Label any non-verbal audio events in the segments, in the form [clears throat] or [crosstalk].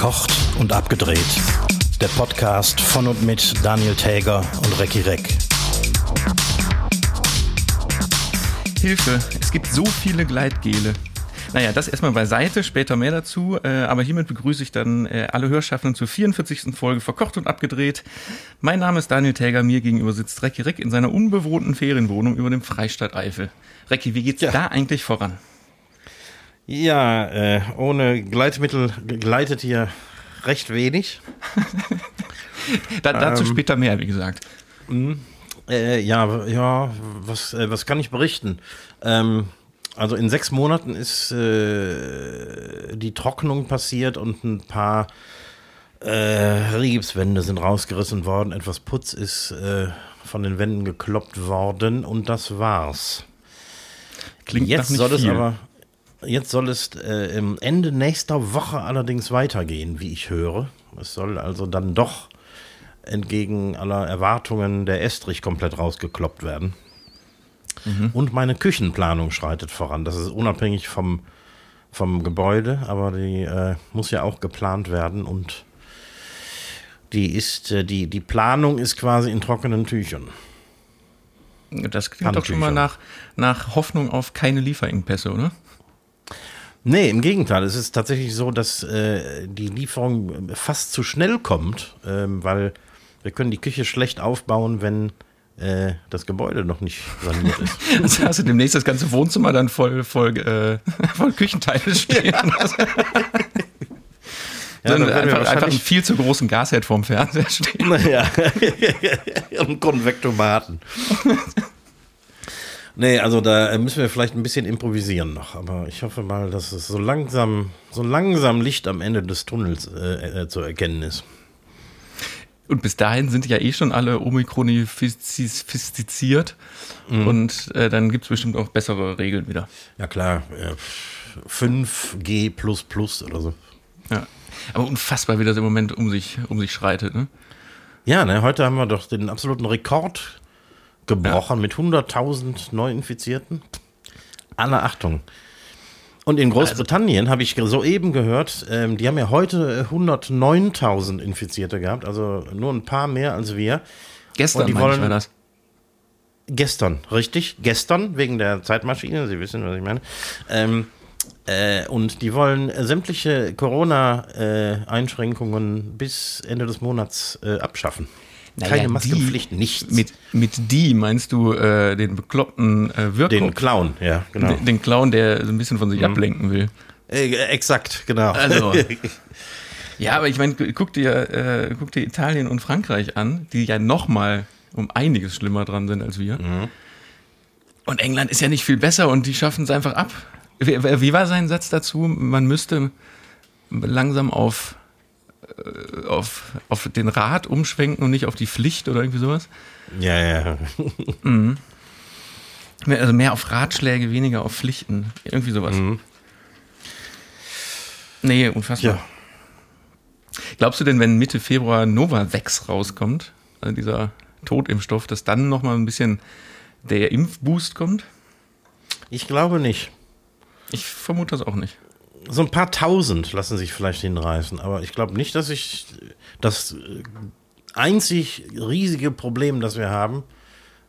Verkocht und abgedreht. Der Podcast von und mit Daniel Täger und Recki Reck. Hilfe, es gibt so viele Gleitgele. Naja, das erstmal beiseite, später mehr dazu. Äh, aber hiermit begrüße ich dann äh, alle Hörschaffenden zur 44. Folge Verkocht und Abgedreht. Mein Name ist Daniel Täger, mir gegenüber sitzt Recki Reck in seiner unbewohnten Ferienwohnung über dem Freistaat Eifel. Recki, wie geht's ja. da eigentlich voran? Ja, äh, ohne Gleitmittel gleitet hier recht wenig. [laughs] da, dazu ähm, später mehr, wie gesagt. Mh, äh, ja, ja, was, äh, was kann ich berichten? Ähm, also in sechs Monaten ist äh, die Trocknung passiert und ein paar äh, Rigipswände sind rausgerissen worden. Etwas Putz ist äh, von den Wänden gekloppt worden und das war's. Klingt Jetzt soll viel. es aber Jetzt soll es äh, Ende nächster Woche allerdings weitergehen, wie ich höre. Es soll also dann doch entgegen aller Erwartungen der Estrich komplett rausgekloppt werden. Mhm. Und meine Küchenplanung schreitet voran. Das ist unabhängig vom, vom Gebäude, aber die äh, muss ja auch geplant werden und die ist, äh, die, die Planung ist quasi in trockenen Tüchern. Das klingt doch schon mal nach, nach Hoffnung auf keine Lieferengpässe, oder? Nee, im Gegenteil. Es ist tatsächlich so, dass äh, die Lieferung fast zu schnell kommt, ähm, weil wir können die Küche schlecht aufbauen, wenn äh, das Gebäude noch nicht saniert ist. [laughs] also hast du demnächst das ganze Wohnzimmer dann voll, voll, äh, [laughs] voll Küchenteile stehen. Ja. [laughs] Ja, dann einfach, einfach einen viel zu großen Gasherd vorm Fernseher stehen. Naja, und Konvektomaten. Nee, also da müssen wir vielleicht ein bisschen improvisieren noch. Aber ich hoffe mal, dass es so langsam, so langsam Licht am Ende des Tunnels äh, äh, zu erkennen ist. Und bis dahin sind ja eh schon alle Omikronifiziert. Mhm. Und äh, dann gibt es bestimmt auch bessere Regeln wieder. Ja, klar. 5G oder so. Ja. Aber unfassbar, wie das im Moment um sich, um sich schreitet, ne? Ja, ne, heute haben wir doch den absoluten Rekord gebrochen ja. mit 100.000 Neuinfizierten. Alle Achtung. Und in Großbritannien also, habe ich soeben gehört, ähm, die haben ja heute 109.000 Infizierte gehabt, also nur ein paar mehr als wir. Gestern die wollen, war das. Gestern, richtig? Gestern, wegen der Zeitmaschine, Sie wissen, was ich meine. Ähm, äh, und die wollen sämtliche Corona-Einschränkungen äh, bis Ende des Monats äh, abschaffen. Naja, Keine Maskenpflicht, nichts. Mit, mit die meinst du äh, den bekloppten äh, Wirker? Den Clown, ja, genau. Den, den, Clown, der so ein bisschen von sich mhm. ablenken will. Äh, exakt, genau. Also. [laughs] ja, aber ich meine, guck dir, äh, guck dir Italien und Frankreich an, die ja noch mal um einiges schlimmer dran sind als wir. Mhm. Und England ist ja nicht viel besser und die schaffen es einfach ab. Wie, wie war sein Satz dazu? Man müsste langsam auf äh, auf, auf den Rat umschwenken und nicht auf die Pflicht oder irgendwie sowas. Ja, ja. Mhm. Also mehr auf Ratschläge, weniger auf Pflichten. Irgendwie sowas. Mhm. Nee, unfassbar. Ja. Glaubst du denn, wenn Mitte Februar Novavax rauskommt, also dieser Totimpfstoff, dass dann nochmal ein bisschen der Impfboost kommt? Ich glaube nicht. Ich vermute das auch nicht so ein paar tausend lassen sich vielleicht hinreißen, aber ich glaube nicht, dass ich das einzig riesige Problem, das wir haben,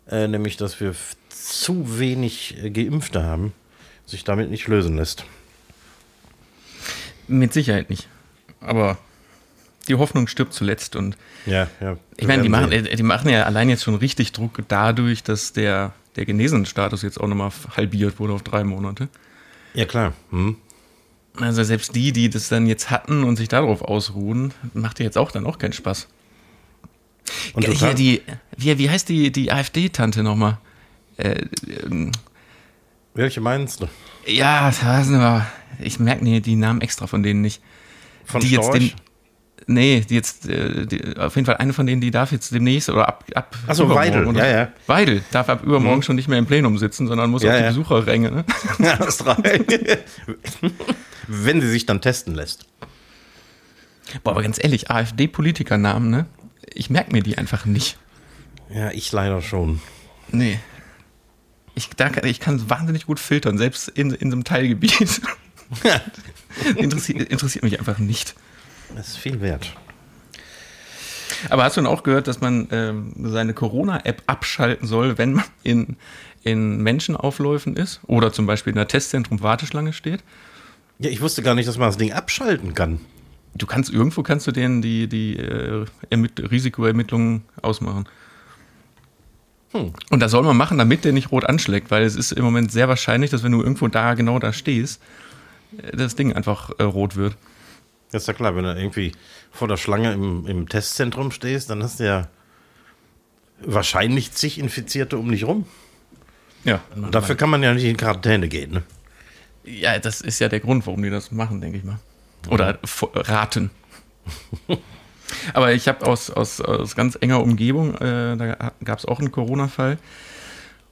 äh, nämlich dass wir zu wenig äh, Geimpfte haben, sich damit nicht lösen lässt. Mit Sicherheit nicht. Aber die Hoffnung stirbt zuletzt und ja, ja. Ich meine, die machen, die machen ja allein jetzt schon richtig Druck dadurch, dass der, der Genesenenstatus jetzt auch nochmal halbiert wurde auf drei Monate. Ja, klar. Hm. Also selbst die, die das dann jetzt hatten und sich darauf ausruhen, macht dir jetzt auch dann auch keinen Spaß. Und ja, hier die, wie, wie heißt die, die AfD-Tante nochmal? Äh, ähm, Welche meinst du? Ja, ich merke nee, die Namen extra von denen nicht. Von die Storch? jetzt den, Nee, die jetzt, äh, die, auf jeden Fall eine von denen, die darf jetzt demnächst oder ab. ab Achso, Weidel, oder? ja, ja. Weidel darf ab übermorgen mhm. schon nicht mehr im Plenum sitzen, sondern muss ja, auf die ja. Besucherränge. Ne? [laughs] Ja, hast recht. [laughs] Wenn sie sich dann testen lässt. Boah, aber ganz ehrlich, AfD-Politikernamen, ne? Ich merke mir die einfach nicht. Ja, ich leider schon. Nee. Ich, da, ich kann wahnsinnig gut filtern, selbst in, in so einem Teilgebiet. [laughs] interessiert, interessiert mich einfach nicht. Das ist viel wert. Aber hast du denn auch gehört, dass man ähm, seine Corona-App abschalten soll, wenn man in, in Menschenaufläufen ist oder zum Beispiel in einer Testzentrum-Warteschlange steht? Ja, ich wusste gar nicht, dass man das Ding abschalten kann. Du kannst irgendwo kannst du denen die, die äh, Ermitt Risikoermittlungen ausmachen. Hm. Und das soll man machen, damit der nicht rot anschlägt, weil es ist im Moment sehr wahrscheinlich, dass wenn du irgendwo da genau da stehst, äh, das Ding einfach äh, rot wird. Das ist ja klar, wenn du irgendwie vor der Schlange im, im Testzentrum stehst, dann hast du ja wahrscheinlich zig Infizierte um dich rum. Ja. Und dafür kann man ja nicht in Quarantäne gehen, ne? Ja, das ist ja der Grund, warum die das machen, denke ich mal. Oder raten. [laughs] Aber ich habe aus, aus, aus ganz enger Umgebung, äh, da gab es auch einen Corona-Fall.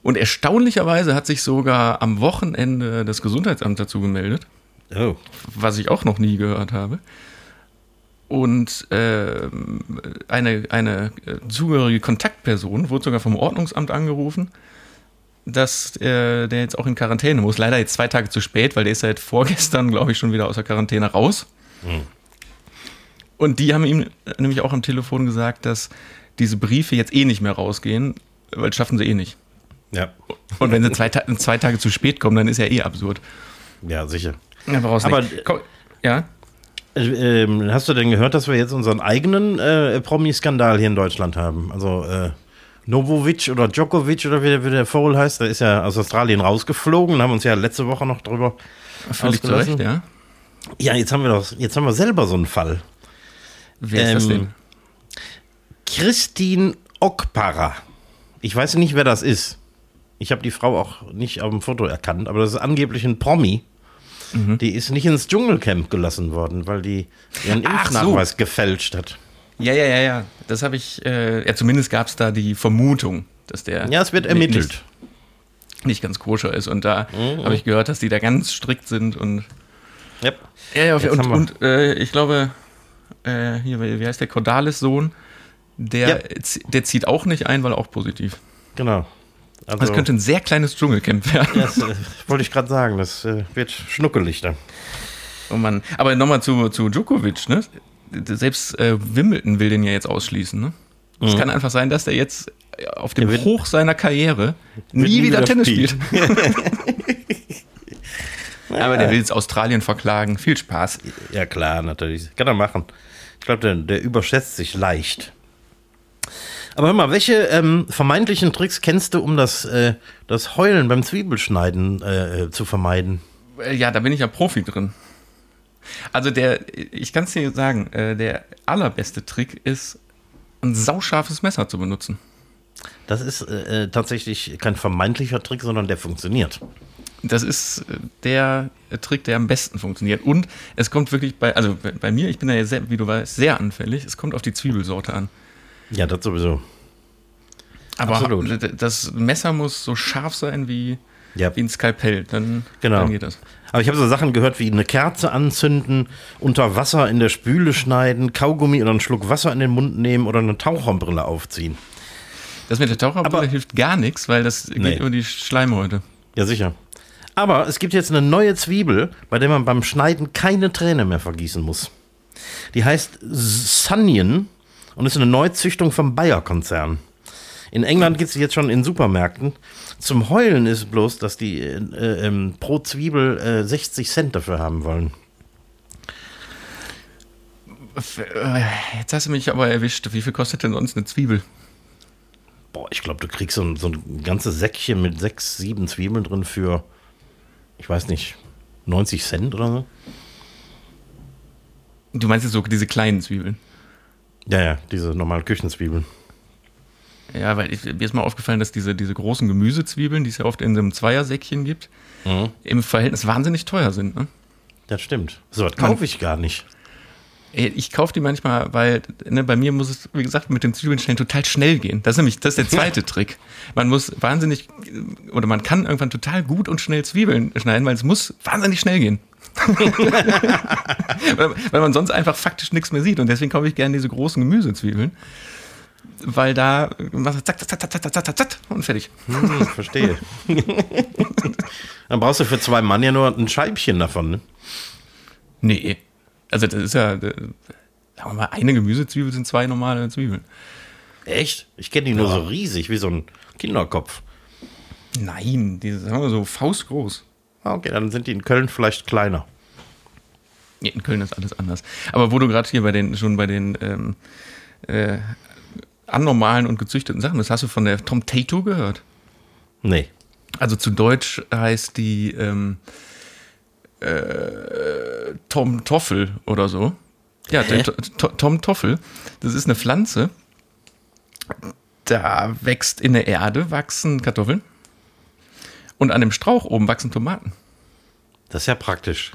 Und erstaunlicherweise hat sich sogar am Wochenende das Gesundheitsamt dazu gemeldet. Oh. Was ich auch noch nie gehört habe. Und äh, eine, eine zugehörige Kontaktperson wurde sogar vom Ordnungsamt angerufen, dass äh, der jetzt auch in Quarantäne muss. Leider jetzt zwei Tage zu spät, weil der ist seit vorgestern, glaube ich, schon wieder aus der Quarantäne raus. Mhm. Und die haben ihm nämlich auch am Telefon gesagt, dass diese Briefe jetzt eh nicht mehr rausgehen, weil das schaffen sie eh nicht. Ja. Und wenn sie zwei, zwei Tage zu spät kommen, dann ist ja eh absurd. Ja, sicher. Ja, Aber Komm, ja. Äh, äh, hast du denn gehört, dass wir jetzt unseren eigenen äh, Promi-Skandal hier in Deutschland haben? Also äh, Novovic oder Djokovic oder wie der, wie der Vogel heißt, der ist ja aus Australien rausgeflogen, haben uns ja letzte Woche noch drüber Völlig zu Recht, ja. Ja, jetzt haben wir doch, jetzt haben wir selber so einen Fall. Wer ist ähm, das denn? Christine Okpara. Ich weiß nicht, wer das ist. Ich habe die Frau auch nicht auf dem Foto erkannt, aber das ist angeblich ein Promi. Mhm. Die ist nicht ins Dschungelcamp gelassen worden, weil die ihren Impfnachweis so. gefälscht hat. Ja, ja, ja, ja. Das habe ich, äh, ja, zumindest gab es da die Vermutung, dass der. Ja, es wird ermittelt. Nicht, nicht ganz koscher ist. Und da mhm. habe ich gehört, dass die da ganz strikt sind und. Yep. Ja, ja, und, und äh, ich glaube, äh, hier, wie heißt der, Cordalis-Sohn, der, ja. der zieht auch nicht ein, weil auch positiv. Genau. Also, das könnte ein sehr kleines Dschungelcamp werden. Das äh, wollte ich gerade sagen, das äh, wird schnuckelig dann. Oh Mann. Aber nochmal zu, zu Djokovic, ne? Selbst äh, Wimbledon will den ja jetzt ausschließen, ne? Es mhm. kann einfach sein, dass der jetzt auf dem Hoch seiner Karriere nie, wieder, Tennis spielt. [laughs] Aber der will jetzt Australien verklagen. Viel Spaß. Ja, klar, natürlich. Kann er machen. Ich glaube, der, der überschätzt sich leicht. Aber hör mal, welche ähm, vermeintlichen Tricks kennst du, um das, äh, das Heulen beim Zwiebelschneiden äh, äh zu vermeiden? Äh, ja, da bin ich ja Profi drin. Also der, ich kann es dir sagen, äh, der allerbeste Trick ist, ein sauscharfes Messer zu benutzen. Das ist äh, tatsächlich kein vermeintlicher Trick, sondern der funktioniert. Das ist der Trick, der am besten funktioniert. Und es kommt wirklich bei, also bei mir, ich bin da ja sehr, wie du weißt, sehr anfällig. Es kommt auf die Zwiebelsorte an. Ja, das sowieso. Aber Absolut. das Messer muss so scharf sein wie, ja. wie ein Skalpell. Dann, genau. dann geht das. Aber ich habe so Sachen gehört wie eine Kerze anzünden, unter Wasser in der Spüle schneiden, Kaugummi oder einen Schluck Wasser in den Mund nehmen oder eine Taucherbrille aufziehen. Das mit der Taucherbrille Aber, hilft gar nichts, weil das nee. geht über die Schleimhäute. Ja, sicher. Aber es gibt jetzt eine neue Zwiebel, bei der man beim Schneiden keine Träne mehr vergießen muss. Die heißt Sunnion und ist eine Neuzüchtung vom Bayer-Konzern. In England gibt es sie jetzt schon in Supermärkten. Zum Heulen ist bloß, dass die äh, äh, pro Zwiebel äh, 60 Cent dafür haben wollen. Äh, jetzt hast du mich aber erwischt. Wie viel kostet denn sonst eine Zwiebel? Boah, ich glaube, du kriegst so ein, so ein ganzes Säckchen mit sechs, sieben Zwiebeln drin für, ich weiß nicht, 90 Cent oder so. Du meinst jetzt so diese kleinen Zwiebeln? Ja, ja, diese normalen Küchenzwiebeln. Ja, weil ich, mir ist mal aufgefallen, dass diese, diese großen Gemüsezwiebeln, die es ja oft in so einem Zweiersäckchen gibt, mhm. im Verhältnis wahnsinnig teuer sind. Ne? Das stimmt. So was kaufe ich gar nicht. Ich kaufe die manchmal, weil ne, bei mir muss es, wie gesagt, mit den Zwiebeln schnell total schnell gehen. Das ist nämlich das ist der zweite [laughs] Trick. Man muss wahnsinnig oder man kann irgendwann total gut und schnell Zwiebeln schneiden, weil es muss wahnsinnig schnell gehen. [laughs] [laughs] weil, weil, man sonst einfach faktisch nichts mehr sieht. Und deswegen kaufe ich gerne diese großen Gemüsezwiebeln weil da zack, zack, zack, zack, zack, zack, zack und fertig. Hm, verstehe. [laughs] Dann brauchst du für zwei Mann ja nur ein Scheibchen davon, ne? Nee. Also das ist ja, sagen wir mal, eine Gemüsezwiebel sind zwei normale Zwiebeln. Echt? Ich kenne die nur so riesig, wie so ein Kinderkopf. Nein, die wir so faustgroß. Ah, Okay, dann sind die in Köln vielleicht kleiner. Nee, in Köln ist alles anders. Aber wo du gerade hier bei den, schon bei den ähm, äh, anormalen und gezüchteten Sachen bist, hast du von der Tom Tato gehört? Nee. Also zu Deutsch heißt die ähm, äh, Tom Toffel oder so. Ja, To- To- Tom Toffel. Das ist eine Pflanze. Da wächst in der Erde wachsen Kartoffeln. Und an dem Strauch oben wachsen Tomaten. Das ist ja praktisch.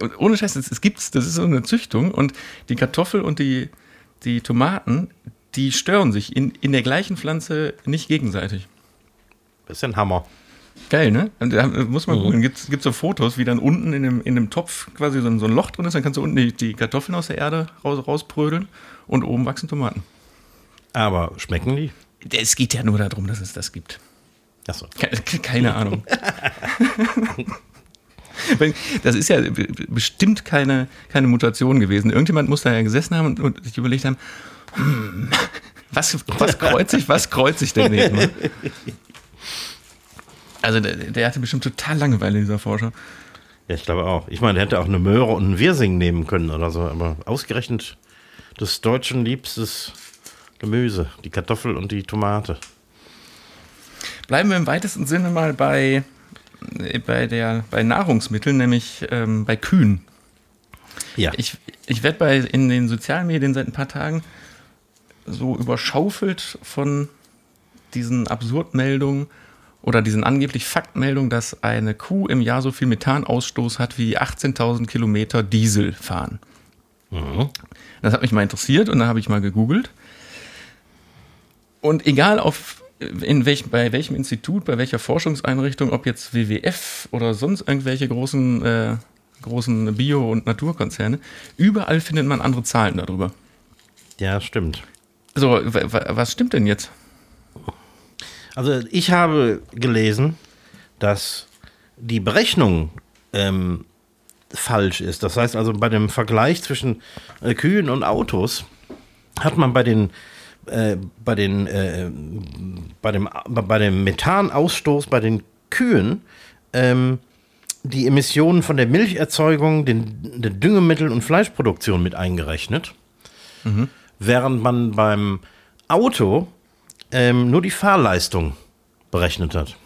Und ohne Scheiß, es, es gibt's, das ist so eine Züchtung und die Kartoffel und die, die Tomaten, die stören sich in, in der gleichen Pflanze nicht gegenseitig. Das ist ein Hammer. Geil, ne? Und da muss man gucken. Gibt es so Fotos, wie dann unten in dem, in dem Topf quasi so ein, so ein Loch drin ist, dann kannst du unten die, die Kartoffeln aus der Erde raus, rausprödeln und oben wachsen Tomaten. Aber schmecken die? Es geht ja nur darum, dass es das gibt. Achso. Ke- Keine Ahnung. [laughs] Das ist ja bestimmt keine, keine Mutation gewesen. Irgendjemand muss da ja gesessen haben und, und sich überlegt haben, hm, was, was kreuzt sich, was kreuzt sich denn jetzt mal? Also der, der hatte bestimmt total Langeweile, dieser Forscher. Ja, ich glaube auch. Ich meine, der hätte auch eine Möhre und einen Wirsing nehmen können oder so, aber ausgerechnet des Deutschen liebstes Gemüse, die Kartoffel und die Tomate. Bleiben wir im weitesten Sinne mal bei, bei, der, bei Nahrungsmitteln, nämlich ähm, bei Kühen. Ja. Ich, ich werde bei in den sozialen Medien seit ein paar Tagen so überschaufelt von diesen Absurdmeldungen oder diesen angeblich Faktmeldungen, dass eine Kuh im Jahr so viel Methanausstoß hat wie 18.000 Kilometer Diesel fahren. Das hat mich mal interessiert und dann habe ich mal gegoogelt. Und egal auf in welch, bei welchem Institut, bei welcher Forschungseinrichtung, ob jetzt WWF oder sonst irgendwelche großen, äh, großen Bio- und Naturkonzerne, überall findet man andere Zahlen darüber. ja, stimmt. So, wa- wa- was stimmt denn jetzt? Also ich habe gelesen, dass die Berechnung ähm, falsch ist. Das heißt also bei dem Vergleich zwischen äh, Kühen und Autos hat man bei den äh, bei den äh, bei dem bei dem Methanausstoß bei den Kühen ähm, die Emissionen von der Milcherzeugung, den, den Düngemittel und Fleischproduktion mit eingerechnet, während man beim Auto ähm, nur die Fahrleistung berechnet hat.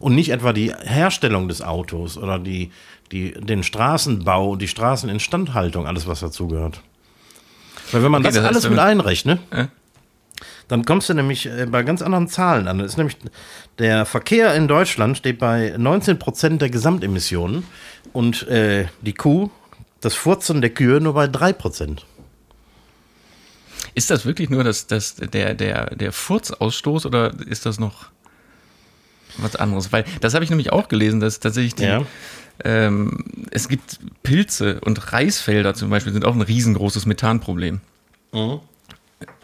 Und nicht etwa die Herstellung des Autos oder die, die, den Straßenbau und die Straßeninstandhaltung, alles was dazugehört. Weil wenn man Okay, das, das heißt, alles mit einrechnet, Ja. dann kommst du nämlich äh, bei ganz anderen Zahlen an. Das ist nämlich der Verkehr in Deutschland steht bei 19 Prozent der Gesamtemissionen und äh, die Kuh, das Furzen der Kühe nur bei 3 Prozent. Ist das wirklich nur das, das, der, der, der Furzausstoß oder ist das noch was anderes? Weil das habe ich nämlich auch gelesen, dass tatsächlich die, Ja. ähm, es gibt Pilze und Reisfelder zum Beispiel sind auch ein riesengroßes Methanproblem.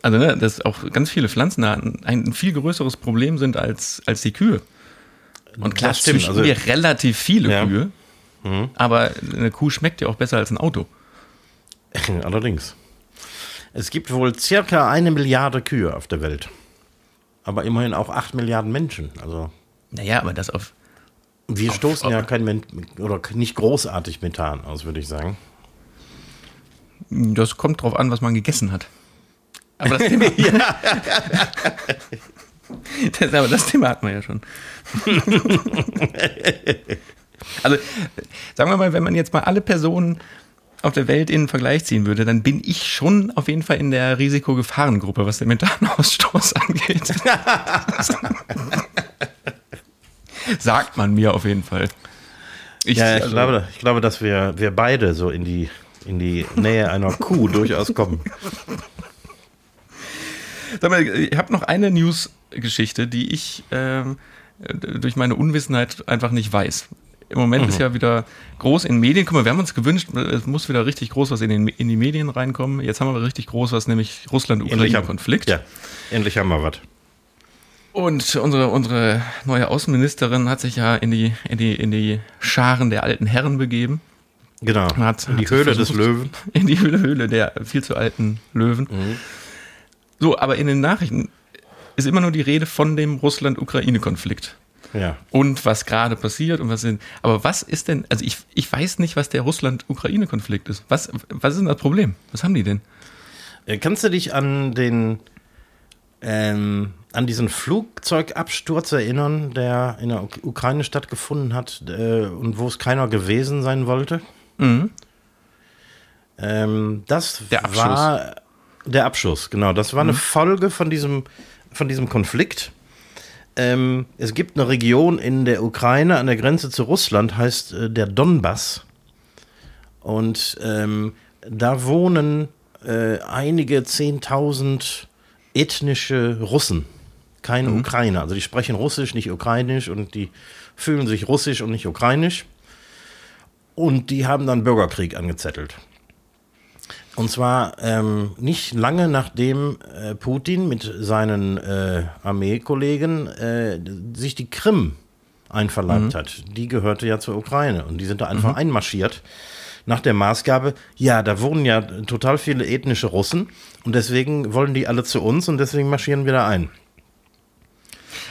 Also, ne, dass auch ganz viele Pflanzenarten ein viel größeres Problem sind als, als die Kühe. Und klar, Das stimmt, also- wir relativ viele Ja. Kühe, aber eine Kuh schmeckt ja auch besser als ein Auto. [laughs] Allerdings. Es gibt wohl circa eine Milliarde Kühe auf der Welt. Aber immerhin auch 8 Milliarden Menschen. Also Naja, aber das auf, wir Auf- stoßen auf- ja kein oder nicht großartig Methan aus, würde ich sagen. Das kommt drauf an, was man gegessen hat. Aber das Thema, [laughs] [laughs] das, aber das Thema hatten wir ja schon. [laughs] also, sagen wir mal, wenn man jetzt mal alle Personen auf der Welt in den Vergleich ziehen würde, dann bin ich schon auf jeden Fall in der Risikogefahrengruppe, was den Methanausstoß [laughs] angeht. [laughs] Sagt man mir auf jeden Fall. Ich, Ja, ich, also- glaube, ich glaube, dass wir, wir beide so in die, in die Nähe einer Kuh [laughs] durchaus kommen. Sag mal, ich habe noch eine News-Geschichte, die ich ähm, durch meine Unwissenheit einfach nicht weiß. Im Moment ist ja wieder groß in Medien. Guck mal, wir haben uns gewünscht, es muss wieder richtig groß was in, den, in die Medien reinkommen. Jetzt haben wir richtig groß was, nämlich Russland-Ukraine-Konflikt. Ja, endlich haben wir was. Und unsere, unsere neue Außenministerin hat sich ja in die, in, die, in die Scharen der alten Herren begeben Genau. Hat, in die hat Höhle versucht- des Löwen. [laughs] In die Höhle, Höhle der viel zu alten Löwen. Mhm. So, aber in den Nachrichten ist immer nur die Rede von dem Russland-Ukraine-Konflikt. Ja. Und was gerade passiert und was sind. Aber was ist denn, also ich, ich weiß nicht, was der Russland-Ukraine-Konflikt ist. Was, was ist denn das Problem? Was haben die denn? Äh, Kannst du dich an den ähm, an diesen Flugzeugabsturz erinnern, der in der Uk- Ukraine stattgefunden hat äh, und wo es keiner gewesen sein wollte? Mhm. Ähm, das Der Abschuss. war der Abschuss, genau. Das war eine Folge von diesem, von diesem Konflikt. Ähm, es gibt eine Region in der Ukraine an der Grenze zu Russland, heißt äh, der Donbass. Und ähm, da wohnen äh, einige Zehntausend ethnische Russen, keine Ukrainer. Also die sprechen Russisch, nicht Ukrainisch und die fühlen sich Russisch und nicht Ukrainisch. Und die haben dann Bürgerkrieg angezettelt. Und zwar ähm, nicht lange nachdem äh, Putin mit seinen äh, Armeekollegen äh, sich die Krim einverleibt hat. Die gehörte ja zur Ukraine und die sind da einfach einmarschiert. Nach der Maßgabe, ja, da wohnen ja total viele ethnische Russen und deswegen wollen die alle zu uns und deswegen marschieren wir da ein.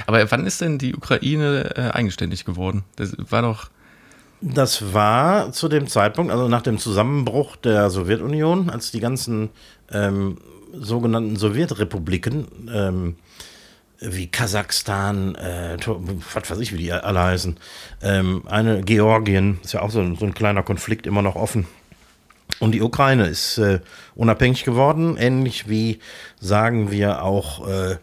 Aber wann ist denn die Ukraine äh, eigenständig geworden? Das war doch. Das war zu dem Zeitpunkt, also nach dem Zusammenbruch der Sowjetunion, als die ganzen ähm, sogenannten Sowjetrepubliken ähm, wie Kasachstan, äh, was weiß ich, wie die alle heißen, ähm, eine Georgien, ist ja auch so, ein- so ein kleiner Konflikt immer noch offen. Und die Ukraine ist äh, unabhängig geworden, ähnlich wie, sagen wir, auch äh,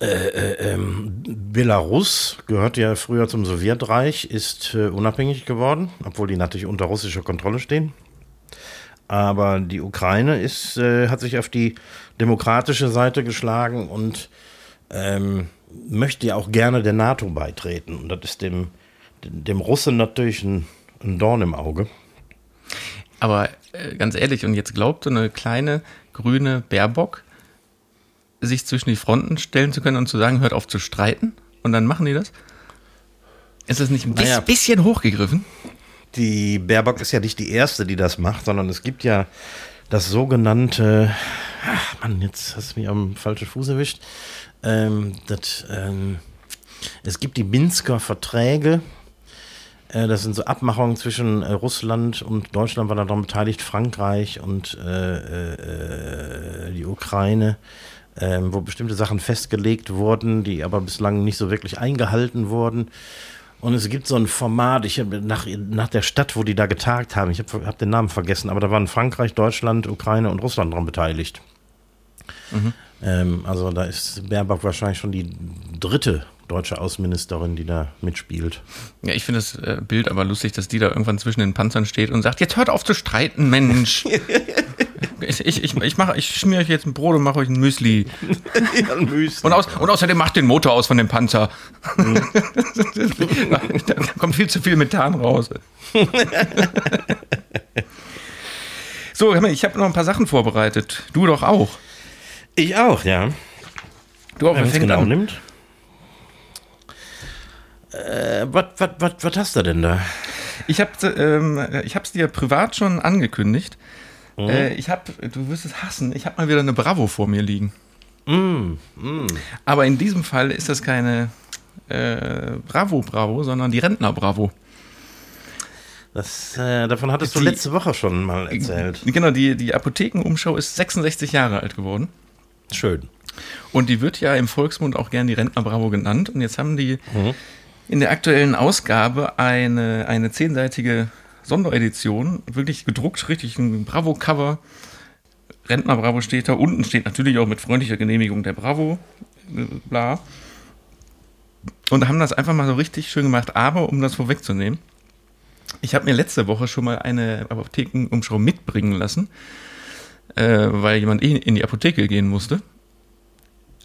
ähm, Belarus gehört ja früher zum Sowjetreich, ist äh, unabhängig geworden, obwohl die natürlich unter russischer Kontrolle stehen. Aber die Ukraine ist, äh, hat sich auf die demokratische Seite geschlagen und ähm, möchte ja auch gerne der NATO beitreten. Und das ist dem, dem Russen natürlich ein, ein Dorn im Auge. Aber äh, ganz ehrlich, und jetzt glaubt so eine kleine grüne Baerbock, sich zwischen die Fronten stellen zu können und zu sagen, hört auf zu streiten? Und dann machen die das? Ist das nicht ein Naja. bisschen hochgegriffen? Die Baerbock ist ja nicht die erste, die das macht, sondern es gibt ja das sogenannte, ach Mann, jetzt hast du mich am falschen Fuß erwischt. Ähm, das, ähm, es gibt die Minsker Verträge. Äh, das sind so Abmachungen zwischen äh, Russland und Deutschland, war daran beteiligt, Frankreich und äh, äh, die Ukraine, ähm, wo bestimmte Sachen festgelegt wurden, die aber bislang nicht so wirklich eingehalten wurden. Und es gibt so ein Format, ich habe nach, nach der Stadt, wo die da getagt haben, ich habe hab den Namen vergessen, aber da waren Frankreich, Deutschland, Ukraine und Russland dran beteiligt. Ähm, also da ist Baerbock wahrscheinlich schon die dritte deutsche Außenministerin, die da mitspielt. Ja, ich finde das äh, Bild aber lustig, dass die da irgendwann zwischen den Panzern steht und sagt, jetzt hört auf zu streiten, Mensch. [laughs] ich ich, ich, mach- ich schmier euch jetzt ein Brot und mache euch [laughs] ein Müsli. Und, aus, und außerdem macht den Motor aus von dem Panzer. [laughs] da kommt viel zu viel Methan raus. [laughs] so, ich habe noch ein paar Sachen vorbereitet. Du doch auch. Ich auch, ja. Du auch, Wenn wer es fängt genau an? nimmt. Äh, was hast du denn da? Ich habe ähm, ich hab's dir privat schon angekündigt. Mhm. Äh, ich habe, du wirst es hassen, ich habe mal wieder eine Bravo vor mir liegen. Mm, Aber in diesem Fall ist das keine äh, Bravo Bravo, sondern die Rentner Bravo. Das, äh, davon hattest du Die- letzte Woche schon mal erzählt. Genau, die, die Apothekenumschau ist 66 Jahre alt geworden. Schön. Und die wird ja im Volksmund auch gern die Rentner Bravo genannt. Und jetzt haben die in der aktuellen Ausgabe eine, eine zehnseitige Sonderedition, wirklich gedruckt, richtig ein Bravo-Cover. Rentner Bravo steht da. Unten steht natürlich auch mit freundlicher Genehmigung der Bravo, äh, bla. Und haben das einfach mal so richtig schön gemacht. Aber um das vorwegzunehmen, ich habe mir letzte Woche schon mal eine Apothekenumschau mitbringen lassen, äh, weil jemand eh in die Apotheke gehen musste.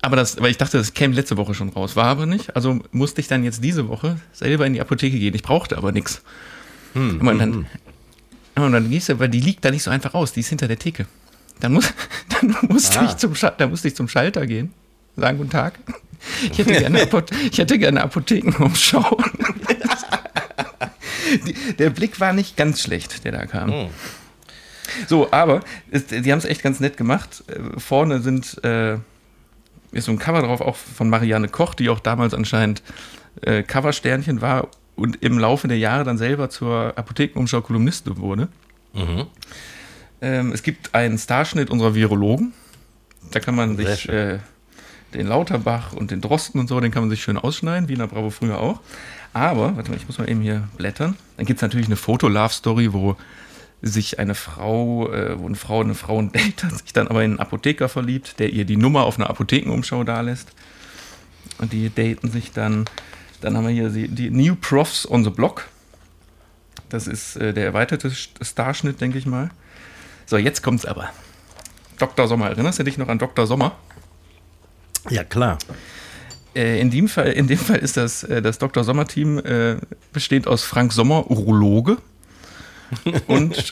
Aber das, weil ich dachte, das käme letzte Woche schon raus. War aber nicht. Also musste ich dann jetzt diese Woche selber in die Apotheke gehen. Ich brauchte aber nichts. Hm, und dann, und dann gehst du, weil die liegt da nicht so einfach aus. Die ist hinter der Theke. Dann, muss, [laughs] dann, musste, Ah. ich zum, dann musste ich zum Schalter gehen. Sagen, guten Tag. Ich hätte gerne, [laughs] Apothe ich hätte gerne Apothekenumschau. [laughs] Die, der Blick war nicht ganz schlecht, der da kam. Oh. So, aber es, die haben es echt ganz nett gemacht. Äh, vorne sind äh, ist so ein Cover drauf, auch von Marianne Koch, die auch damals anscheinend äh, Coversternchen war und im Laufe der Jahre dann selber zur Apothekenumschau-Kolumnistin wurde. Mhm. Ähm, es gibt einen Starschnitt unserer Virologen. Da kann man sich äh, den Lauterbach und den Drosten und so, den kann man sich schön ausschneiden, wie in der Bravo früher auch. Aber, warte mal, ich muss mal eben hier blättern. Dann gibt es natürlich eine Foto-Love-Story, wo sich eine Frau, äh, wo eine Frau eine Frau hat, sich dann aber in einen Apotheker verliebt, der ihr die Nummer auf einer Apothekenumschau dalässt. Und die daten sich dann. Dann haben wir hier die, die New Profs on the Block. Das ist äh, der erweiterte Starschnitt, denke ich mal. So, jetzt kommt's aber. Dr. Sommer, erinnerst du dich noch an Dr. Sommer? Ja, klar. Äh, in, dem Fall, in dem Fall ist das, äh, das Dr. Sommer-Team äh, besteht aus Frank Sommer, Urologe, [laughs] und,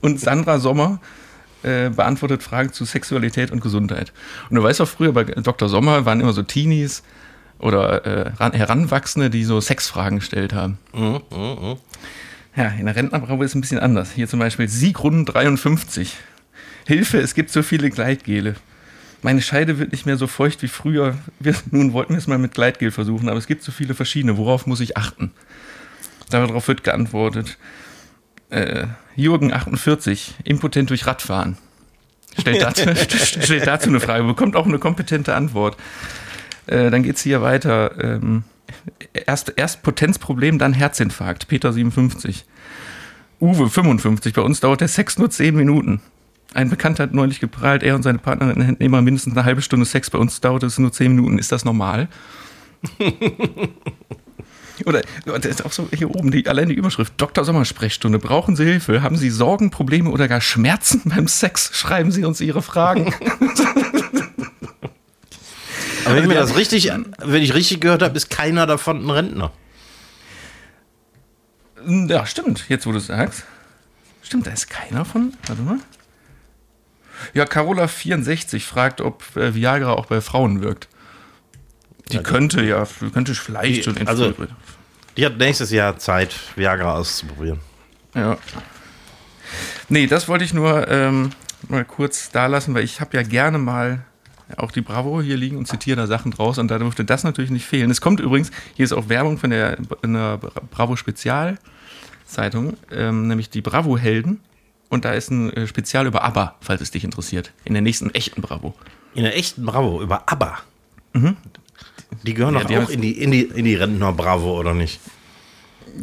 und Sandra Sommer äh, beantwortet Fragen zu Sexualität und Gesundheit. Und du weißt auch, früher bei Dr. Sommer waren immer so Teenies oder äh, Heranwachsende, die so Sexfragen gestellt haben. Mhm, mh, mh. Ja, in der Rentnerbrauche ist es ein bisschen anders. Hier zum Beispiel Siegrun 53. Hilfe, es gibt so viele Gleitgele. Meine Scheide wird nicht mehr so feucht wie früher. Wir, nun wollten wir es mal mit Gleitgel versuchen, aber es gibt so viele verschiedene. Worauf muss ich achten? Darauf wird geantwortet. Äh, Jürgen 48, impotent durch Radfahren. Stellt dazu, [laughs] stellt dazu eine Frage, bekommt auch eine kompetente Antwort. Äh, dann geht es hier weiter. Ähm, erst, erst Potenzproblem, dann Herzinfarkt. Peter 57. Uwe 55. Bei uns dauert der Sex nur 10 Minuten. Ein Bekannter hat neulich geprahlt, er und seine Partnerin hätten immer mindestens eine halbe Stunde Sex. Bei uns dauert es nur 10 Minuten. Ist das normal? [laughs] Oder das ist auch so hier oben, die, allein die Überschrift, Dr. Sommer-Sprechstunde. Brauchen Sie Hilfe? Haben Sie Sorgen, Probleme oder gar Schmerzen beim Sex? Schreiben Sie uns Ihre Fragen. [laughs] Aber wenn ich mir das richtig, wenn ich richtig gehört habe, ist keiner davon ein Rentner. Ja, stimmt, jetzt wo du es sagst. Stimmt, da ist keiner von. Warte mal. Ja, Carola 64 fragt, ob äh, Viagra auch bei Frauen wirkt. Die ja, könnte ja, könnte vielleicht schon also, Die hat nächstes Jahr Zeit, Viagra auszuprobieren. Ja. Nee, das wollte ich nur ähm, mal kurz da lassen, weil ich habe ja gerne mal auch die Bravo hier liegen und zitiere da Sachen draus und da dürfte das natürlich nicht fehlen. Es kommt übrigens, hier ist auch Werbung von der, der Bravo Spezialzeitung, ähm, nämlich die Bravo Helden und da ist ein äh, Spezial über ABBA, falls es dich interessiert. In der nächsten echten Bravo. In der echten Bravo über ABBA? Mhm. Die gehören ja, doch auch in die, in, die, in die Rentner Bravo, oder nicht?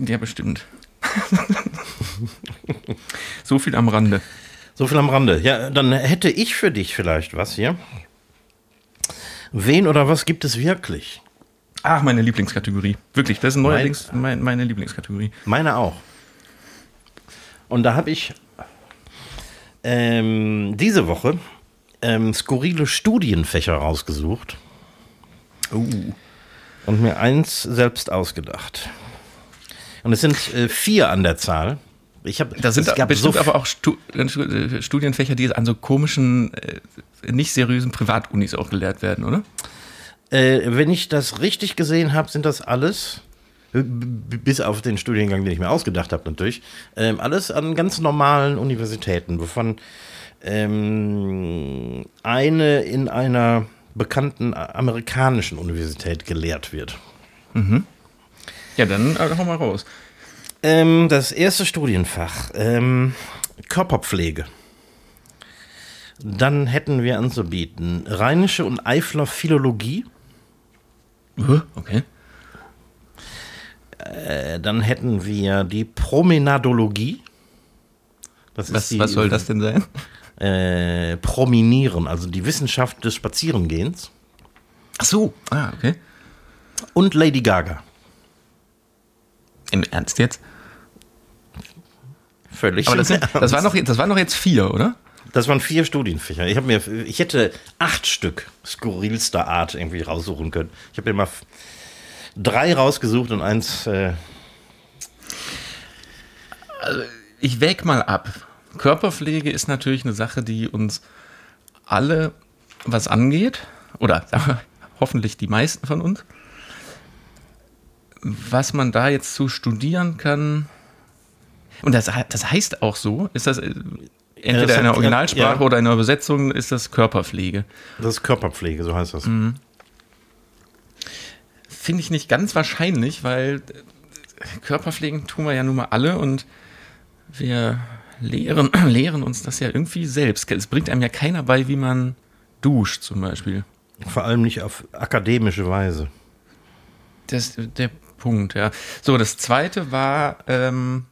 Ja, bestimmt. [laughs] so viel am Rande. So viel am Rande. Ja, dann hätte ich für dich vielleicht was hier. Wen oder was gibt es wirklich? Ach, meine Lieblingskategorie. Wirklich, das ist neuerdings mein, meine Lieblingskategorie. Meine auch. Und da habe ich ähm, diese Woche ähm, skurrile Studienfächer rausgesucht. Uh. Und mir eins selbst ausgedacht. Und es sind äh, vier an der Zahl. Ich hab, da sind es bestimmt so aber auch Stu äh, Studienfächer, die an so komischen, äh, nicht seriösen Privatunis auch gelehrt werden, oder? Äh, wenn ich das richtig gesehen habe, sind das alles, bis auf den Studiengang, den ich mir ausgedacht habe natürlich, ähm, alles an ganz normalen Universitäten, wovon ähm, eine in einer bekannten amerikanischen Universität gelehrt wird. Mhm. Ja, dann äh, hau mal raus. Ähm, das erste Studienfach, ähm, Körperpflege. Dann hätten wir anzubieten Rheinische und Eifler Philologie. Okay. Äh, dann hätten wir die Promenadologie. was, die, was soll das denn sein? äh, prominieren, also die Wissenschaft des Spazierengehens. Ach so, ah, okay. Und Lady Gaga. Im Ernst jetzt? Völlig. Aber das, sind, [laughs] das, waren noch, das waren noch jetzt vier, oder? Das waren vier Studienfächer. Ich, mir, ich hätte acht Stück skurrilster Art irgendwie raussuchen können. Ich habe mir mal drei rausgesucht und eins. Äh also ich wäg mal ab. Körperpflege ist natürlich eine Sache, die uns alle was angeht. Oder hoffentlich die meisten von uns. Was man da jetzt zu studieren kann, Und das, das heißt auch so, ist das äh, entweder das in der Originalsprache ja. oder in der Übersetzung, ist das Körperpflege. Das ist Körperpflege, so heißt das. Mhm. Finde ich nicht ganz wahrscheinlich, weil äh, Körperpflegen tun wir ja nun mal alle und wir lehren, [clears throat] lehren uns das ja irgendwie selbst. Es bringt einem ja keiner bei, wie man duscht zum Beispiel. Vor allem nicht auf akademische Weise. Das der Punkt, ja. So, das zweite war, ähm,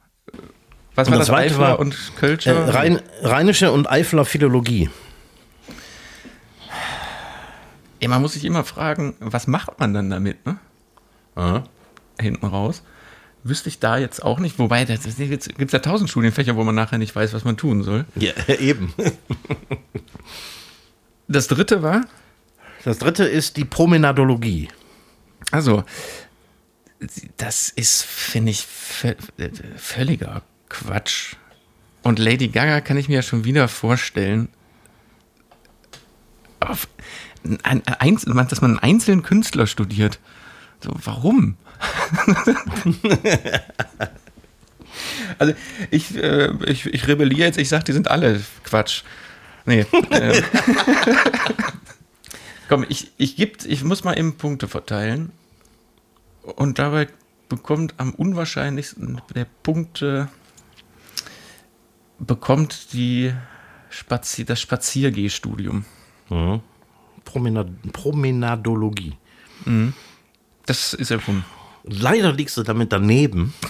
was Und war das das, Eifler war, und Äh, Kölscher? Rhein, Rheinische und Eifler Philologie. ja, man muss sich immer fragen, was macht man dann damit, ne? Hinten raus. Wüsste ich da jetzt auch nicht, wobei, da gibt es ja tausend Studienfächer, wo man nachher nicht weiß, was man tun soll. Ja, [laughs] eben. Das dritte war, Das dritte ist die Promenadologie. also, das ist, finde ich, vö- äh, völliger Quatsch. Und Lady Gaga kann ich mir ja schon wieder vorstellen, auf ein, ein, dass man einen einzelnen Künstler studiert. So, warum? [laughs] also, ich, äh, ich, ich rebelliere jetzt, ich sage, die sind alle Quatsch. Nee. ähm. [laughs] Komm, ich, ich, geb, ich muss mal eben Punkte verteilen. Und dabei bekommt am unwahrscheinlichsten der Punkte bekommt die Spazi das Spaziergehstudium. Promenad Promenadologie. Das ist erfunden. Leider liegst du damit daneben. [laughs]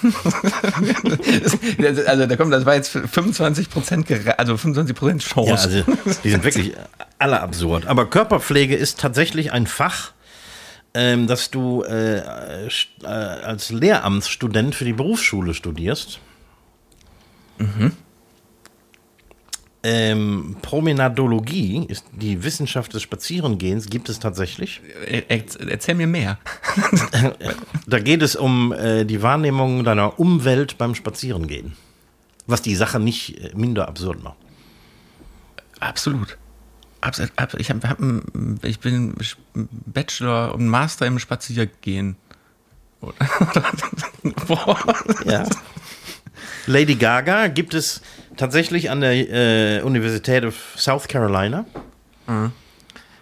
Also da kommt, das war jetzt 25 Prozent, also 25 Prozent Chance. Ja, also die sind wirklich [laughs] alle absurd. Aber Körperpflege ist tatsächlich ein Fach, ähm, das du äh, äh, als Lehramtsstudent für die Berufsschule studierst. Ähm, Promenadologie ist die Wissenschaft des Spazierengehens, gibt es tatsächlich. Er- er- Erzähl mir mehr. [laughs] Da geht es um äh, die Wahrnehmung deiner Umwelt beim Spazierengehen. Was die Sache nicht äh, minder absurd macht. Absolut. Ab- Ich, hab, hab, ein- ich bin Bachelor und Master im Spaziergehen. [laughs] Ja. Lady Gaga gibt es tatsächlich an der äh, Universität of South Carolina.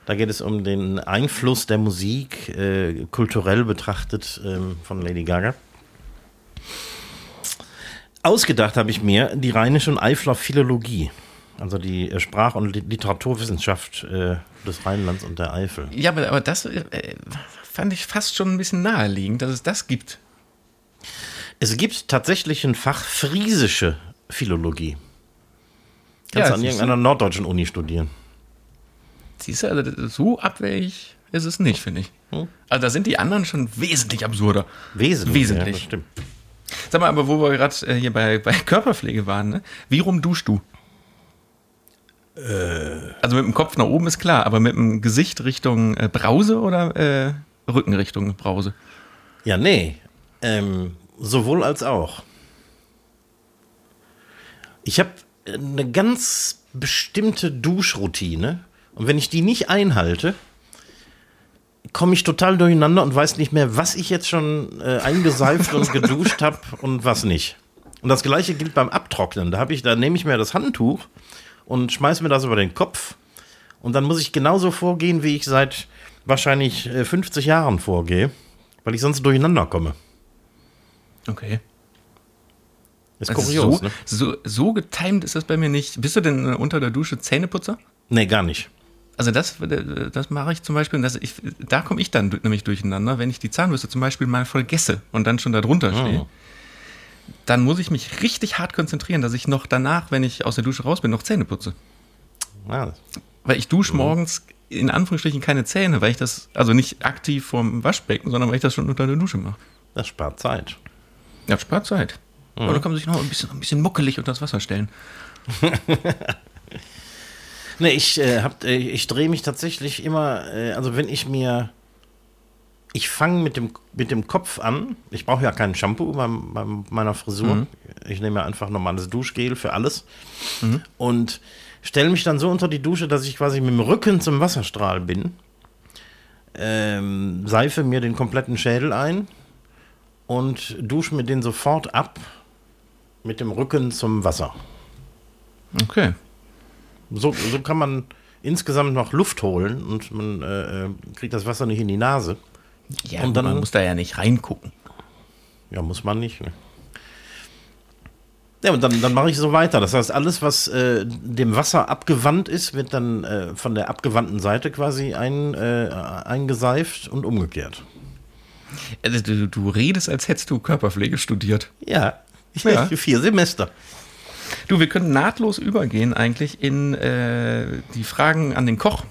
Da geht es um den Einfluss der Musik, äh, kulturell betrachtet, ähm, von Lady Gaga. Ausgedacht habe ich mir die Rheinische und Eifler Philologie, also die äh, Sprach- und Li- Literaturwissenschaft äh, des Rheinlands und der Eifel. Ja, aber, aber das äh, fand ich fast schon ein bisschen naheliegend, dass es das gibt. Es gibt tatsächlich ein Fach Friesische Philologie. Kannst Ja, du an irgendeiner norddeutschen Uni studieren. Siehst du, also so abwegig ist es nicht, finde ich. Also da sind die anderen schon wesentlich absurder. Wesentlich. Wesentlich. Ja, das stimmt. Sag mal, aber wo wir gerade äh, hier bei, bei Körperpflege waren, ne? wie rum duschst du? Also mit dem Kopf nach oben ist klar, aber mit dem Gesicht Richtung äh, Brause oder äh, Rücken Richtung Brause? Ja, nee. Ähm, sowohl als auch. Ich habe eine ganz bestimmte Duschroutine. Und wenn ich die nicht einhalte, komme ich total durcheinander und weiß nicht mehr, was ich jetzt schon äh, eingeseift und [laughs] geduscht habe und was nicht. Und das gleiche gilt beim Abtrocknen. Da, ich, da nehme ich mir das Handtuch und schmeiße mir das über den Kopf. Und dann muss ich genauso vorgehen, wie ich seit wahrscheinlich äh, 50 Jahren vorgehe, weil ich sonst durcheinander komme. Okay. Ist Also kurios, so, ne? so, so getimed ist das bei mir nicht. Bist du denn äh, unter der Dusche Zähneputzer? Nee, gar nicht. Also das, äh, das mache ich zum Beispiel, das ich, da komme ich dann nämlich durcheinander, wenn ich die Zahnbürste zum Beispiel mal vergesse und dann schon da drunter stehe. Oh. Dann muss ich mich richtig hart konzentrieren, dass ich noch danach, wenn ich aus der Dusche raus bin, noch Zähne putze. Ah, Weil ich dusche morgens in Anführungsstrichen keine Zähne, weil ich das, also nicht aktiv vorm Waschbecken, sondern weil ich das schon unter der Dusche mache. das spart Zeit. Ja, spart Zeit. Und dann kann man sich noch ein bisschen, ein bisschen muckelig unter das Wasser stellen. [laughs] Nee, ich, äh, hab, äh, ich drehe mich tatsächlich immer, äh, also wenn ich mir, ich fange mit dem, mit dem Kopf an, ich brauche ja kein Shampoo bei, bei meiner Frisur, ich nehme ja einfach normales Duschgel für alles und stelle mich dann so unter die Dusche, dass ich quasi mit dem Rücken zum Wasserstrahl bin, ähm, seife mir den kompletten Schädel ein und dusche mir den sofort ab mit dem Rücken zum Wasser. Okay. So, so kann man insgesamt noch Luft holen und man äh, äh kriegt das Wasser nicht in die Nase. Ja, und dann, man muss da ja nicht reingucken. Ja, muss man nicht. Ne? Ja, und dann, dann mache ich so weiter. Das heißt, alles, was äh, dem Wasser abgewandt ist, wird dann äh, von der abgewandten Seite quasi ein, äh, eingeseift und umgekehrt. Also, du, du, redest, als hättest du Körperpflege studiert. Ja, ja. vier Semester. Du, wir können nahtlos übergehen eigentlich in äh, die Fragen an den Koch.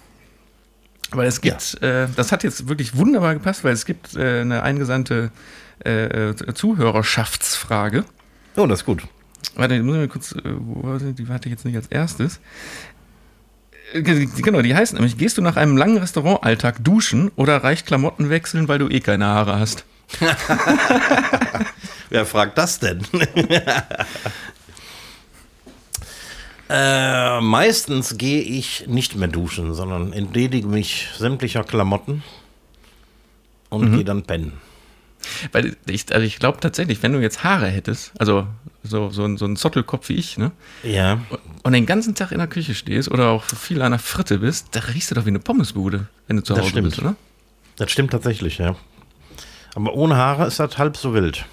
Weil es gibt, ja. äh, das hat jetzt wirklich wunderbar gepasst, weil es gibt äh, eine eingesandte äh, äh, Zuhörerschaftsfrage. Oh, das ist gut. Warte, muss ich mal kurz, äh, wo, die warte ich jetzt nicht als erstes. Genau, die heißt nämlich, gehst du nach einem langen Restaurantalltag duschen oder reicht Klamotten wechseln, weil du eh keine Haare hast? [laughs] Wer fragt das denn? [laughs] Äh, meistens gehe ich nicht mehr duschen, sondern entledige mich sämtlicher Klamotten und mhm. gehe dann pennen. Weil ich, also ich glaube tatsächlich, wenn du jetzt Haare hättest, also so, so, ein, so ein Zottelkopf wie ich, ne? Ja. Und den ganzen Tag in der Küche stehst oder auch viel an der Fritte bist, da riechst du doch wie eine Pommesbude, wenn du zu Hause bist, oder? Das stimmt tatsächlich, ja. Aber ohne Haare ist das halb so wild.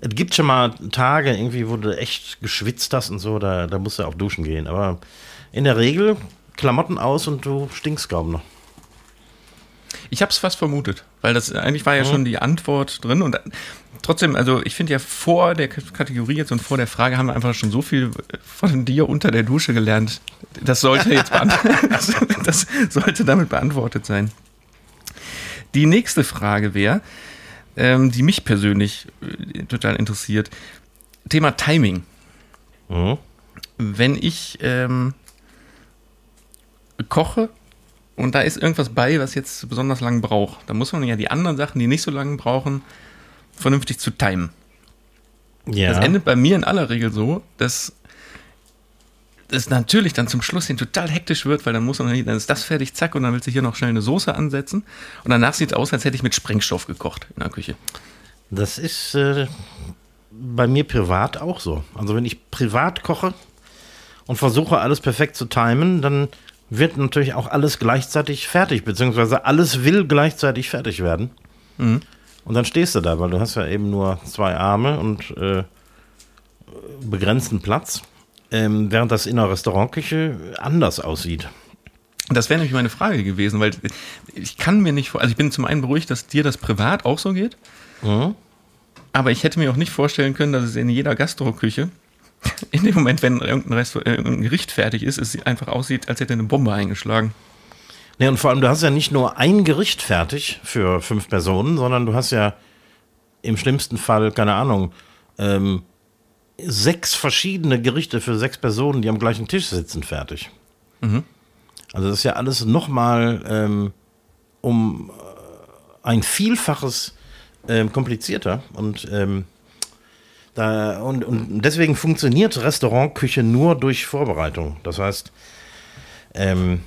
Es gibt schon mal Tage irgendwie, wo du echt geschwitzt hast und so, da, da musst du auch duschen gehen. Aber in der Regel Klamotten aus und du stinkst kaum noch. Ich habe es fast vermutet, weil das eigentlich war ja mhm. schon die Antwort drin und trotzdem, also ich finde ja vor der Kategorie jetzt und vor der Frage haben wir einfach schon so viel von dir unter der Dusche gelernt. Das sollte jetzt das, [laughs] [laughs] das sollte damit beantwortet sein. Die nächste Frage wäre, ähm, die mich persönlich äh, total interessiert. Thema Timing. Mhm. Wenn ich ähm, koche und da ist irgendwas bei, was jetzt besonders lang braucht, dann muss man ja die anderen Sachen, die nicht so lange brauchen, vernünftig zu timen. Ja. Das endet bei mir in aller Regel so, dass es natürlich dann zum Schluss hin total hektisch wird, weil dann muss man, dann ist das fertig, zack, und dann willst du hier noch schnell eine Soße ansetzen. Und danach sieht es aus, als hätte ich mit Sprengstoff gekocht in der Küche. Das ist äh, bei mir privat auch so. Also wenn ich privat koche und versuche alles perfekt zu timen, dann wird natürlich auch alles gleichzeitig fertig, beziehungsweise alles will gleichzeitig fertig werden. Mhm. Und dann stehst du da, weil du hast ja eben nur zwei Arme und äh, begrenzten Platz ähm, während das in der Restaurantküche anders aussieht. Das wäre nämlich meine Frage gewesen, weil ich kann mir nicht vor, also ich bin zum einen beruhigt, dass dir das privat auch so geht, mhm. aber ich hätte mir auch nicht vorstellen können, dass es in jeder Gastroküche [laughs] in dem Moment, wenn irgendein, Restaur äh, irgendein Gericht fertig ist, es einfach aussieht, als hätte eine Bombe eingeschlagen. Nee, und vor allem, du hast ja nicht nur ein Gericht fertig für fünf Personen, sondern du hast ja im schlimmsten Fall, keine Ahnung, ähm, sechs verschiedene Gerichte für sechs Personen, die am gleichen Tisch sitzen, fertig. Mhm. Also das ist ja alles nochmal ähm, um äh, ein Vielfaches ähm, komplizierter und ähm, da, und, und deswegen funktioniert Restaurantküche nur durch Vorbereitung. Das heißt, ähm,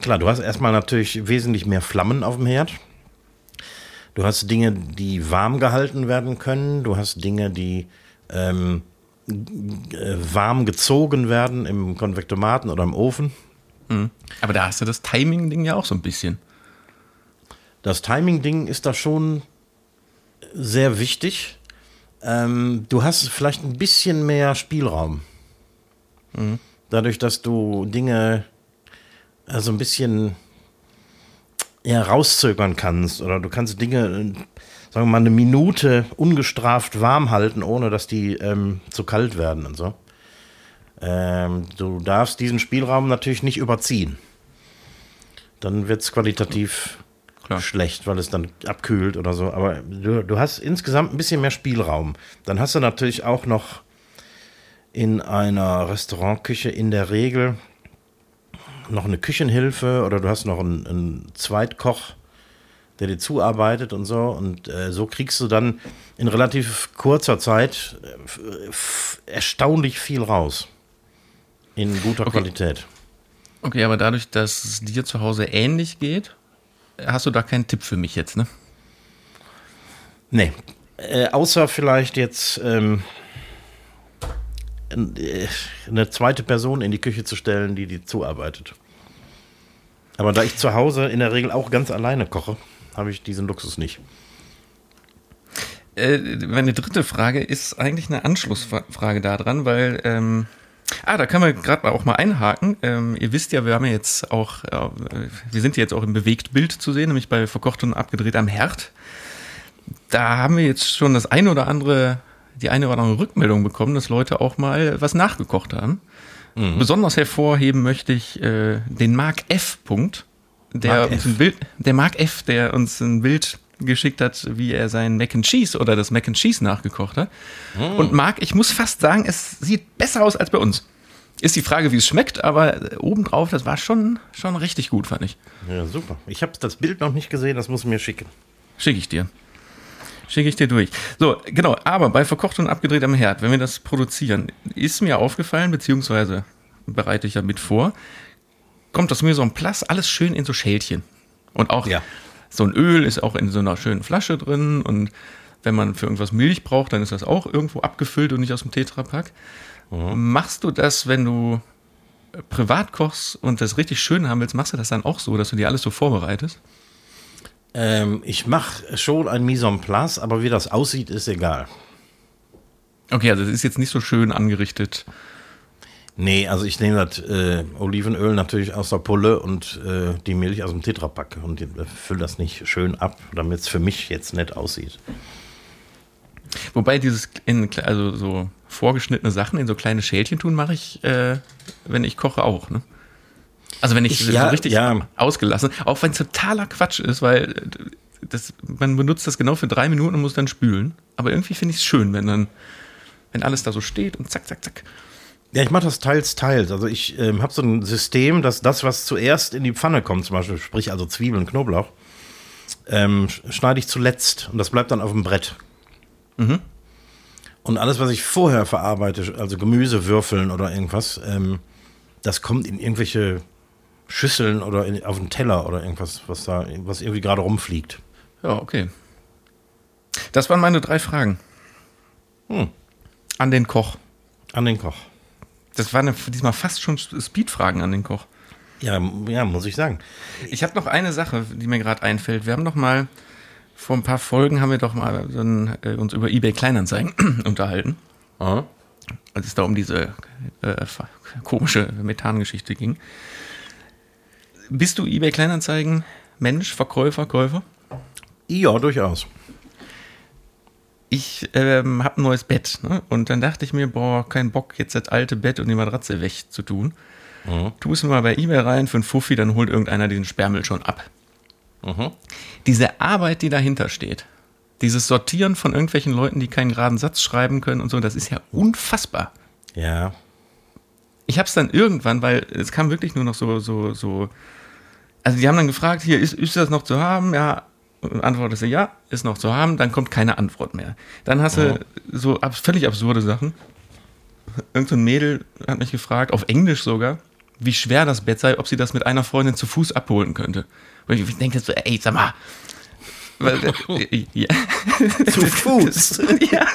klar, du hast erstmal natürlich wesentlich mehr Flammen auf dem Herd. Du hast Dinge, die warm gehalten werden können. Du hast Dinge, die ähm, warm gezogen werden im Konvektomaten oder im Ofen. Mhm. Aber da hast du das Timing-Ding ja auch so ein bisschen. Das Timing-Ding ist da schon sehr wichtig. Ähm, du hast vielleicht ein bisschen mehr Spielraum. Mhm. Dadurch, dass du Dinge also ein bisschen ja, rauszögern kannst oder du kannst Dinge sagen wir mal, eine Minute ungestraft warm halten, ohne dass die ähm, zu kalt werden und so. Ähm, du darfst diesen Spielraum natürlich nicht überziehen. Dann wird es qualitativ Klar. schlecht, weil es dann abkühlt oder so. Aber du, du hast insgesamt ein bisschen mehr Spielraum. Dann hast du natürlich auch noch in einer Restaurantküche in der Regel noch eine Küchenhilfe oder du hast noch einen, einen Zweitkoch, der dir zuarbeitet und so. Und äh, so kriegst du dann in relativ kurzer Zeit äh, erstaunlich viel raus. In guter okay. Qualität. Okay, aber dadurch, dass es dir zu Hause ähnlich geht, hast du da keinen Tipp für mich jetzt, ne? Nee. Äh, außer vielleicht jetzt, ähm, äh, eine zweite Person in die Küche zu stellen, die die zuarbeitet. Aber da ich zu Hause in der Regel auch ganz alleine koche, habe ich diesen Luxus nicht. Äh, meine dritte Frage ist eigentlich eine Anschlussfrage daran, weil ähm, Ah, da kann man gerade auch mal einhaken. Ähm, ihr wisst ja, wir haben ja jetzt auch, äh, wir sind jetzt auch im Bewegtbild zu sehen, nämlich bei Verkocht und abgedreht am Herd. Da haben wir jetzt schon das eine oder andere, die eine oder andere Rückmeldung bekommen, dass Leute auch mal was nachgekocht haben. Mhm. Besonders hervorheben möchte ich äh, den Mark F. Punkt, der Mark uns ein Bild, der Mark F., der uns ein Bild geschickt hat, wie er sein Mac and Cheese oder das Mac and Cheese nachgekocht hat. Mm. Und Marc, ich muss fast sagen, es sieht besser aus als bei uns. Ist die Frage, wie es schmeckt, aber obendrauf, das war schon, schon richtig gut, fand ich. Ja, super. Ich habe das Bild noch nicht gesehen, das muss mir schicken. Schicke ich dir. Schicke ich dir durch. So, genau, aber bei verkocht und abgedreht am Herd, wenn wir das produzieren, ist mir aufgefallen, beziehungsweise bereite ich ja mit vor, kommt das mir so ein Plus, alles schön in so Schälchen. Und auch ja so ein Öl ist auch in so einer schönen Flasche drin und wenn man für irgendwas Milch braucht, dann ist das auch irgendwo abgefüllt und nicht aus dem Tetrapack. Mhm. Machst du das, wenn du privat kochst und das richtig schön haben willst, machst du das dann auch so, dass du dir alles so vorbereitest? Ähm, ich mache schon ein Mise en place, aber wie das aussieht, ist egal. Okay, also es ist jetzt nicht so schön angerichtet. Nee, also ich nehme das äh, Olivenöl natürlich aus der Pulle und äh, die Milch aus dem Tetrapack und äh, fülle das nicht schön ab, damit es für mich jetzt nett aussieht. Wobei dieses in also so vorgeschnittene Sachen in so kleine Schälchen tun, mache ich, äh, wenn ich koche auch. Ne? Also wenn ich, ich ja, so richtig ja. ausgelassen, auch wenn es totaler Quatsch ist, weil äh, das, man benutzt das genau für drei Minuten und muss dann spülen. Aber irgendwie finde ich es schön, wenn dann, wenn alles da so steht und zack, zack, zack. Ja, ich mache das teils, teils. Also ich ähm, habe so ein System, dass das, was zuerst in die Pfanne kommt, zum Beispiel, sprich also Zwiebeln, Knoblauch, ähm, schneide ich zuletzt und das bleibt dann auf dem Brett. Mhm. Und alles, was ich vorher verarbeite, also Gemüse, Würfeln oder irgendwas, ähm, das kommt in irgendwelche Schüsseln oder in, auf den Teller oder irgendwas, was da, was irgendwie gerade rumfliegt. Ja, okay. Das waren meine drei Fragen. Hm. An den Koch. An den Koch. Das waren diesmal fast schon Speedfragen an den Koch. Ja, ja, muss ich sagen. Ich habe noch eine Sache, die mir gerade einfällt. Wir haben doch mal vor ein paar Folgen haben wir doch mal ein, äh, uns über eBay Kleinanzeigen [clears throat] unterhalten. Aha. Als es da um diese äh, komische Methangeschichte ging. Bist du eBay Kleinanzeigen Mensch, Verkäufer, Käufer? Ja, durchaus ich ähm, habe ein neues Bett. Ne? Und dann dachte ich mir, boah, kein Bock, jetzt das alte Bett und die Matratze wegzutun. Mhm. Tu es mal bei eBay rein für einen Fuffi, dann holt irgendeiner den Sperrmüll schon ab. Mhm. Diese Arbeit, die dahinter steht, dieses Sortieren von irgendwelchen Leuten, die keinen geraden Satz schreiben können und so, das ist ja unfassbar. Ja. Ich habe es dann irgendwann, weil es kam wirklich nur noch so, so, so. Also die haben dann gefragt, hier, ist, ist das noch zu haben? Ja, antwortest du ja, ist noch zu haben, dann kommt keine Antwort mehr. Dann hast du so ab, völlig absurde Sachen. Irgend so ein Mädel hat mich gefragt, auf Englisch sogar, wie schwer das Bett sei, ob sie das mit einer Freundin zu Fuß abholen könnte. Und ich denke so, ey, sag mal. Weil, äh, [laughs] ja. Zu Fuß. [laughs] ja.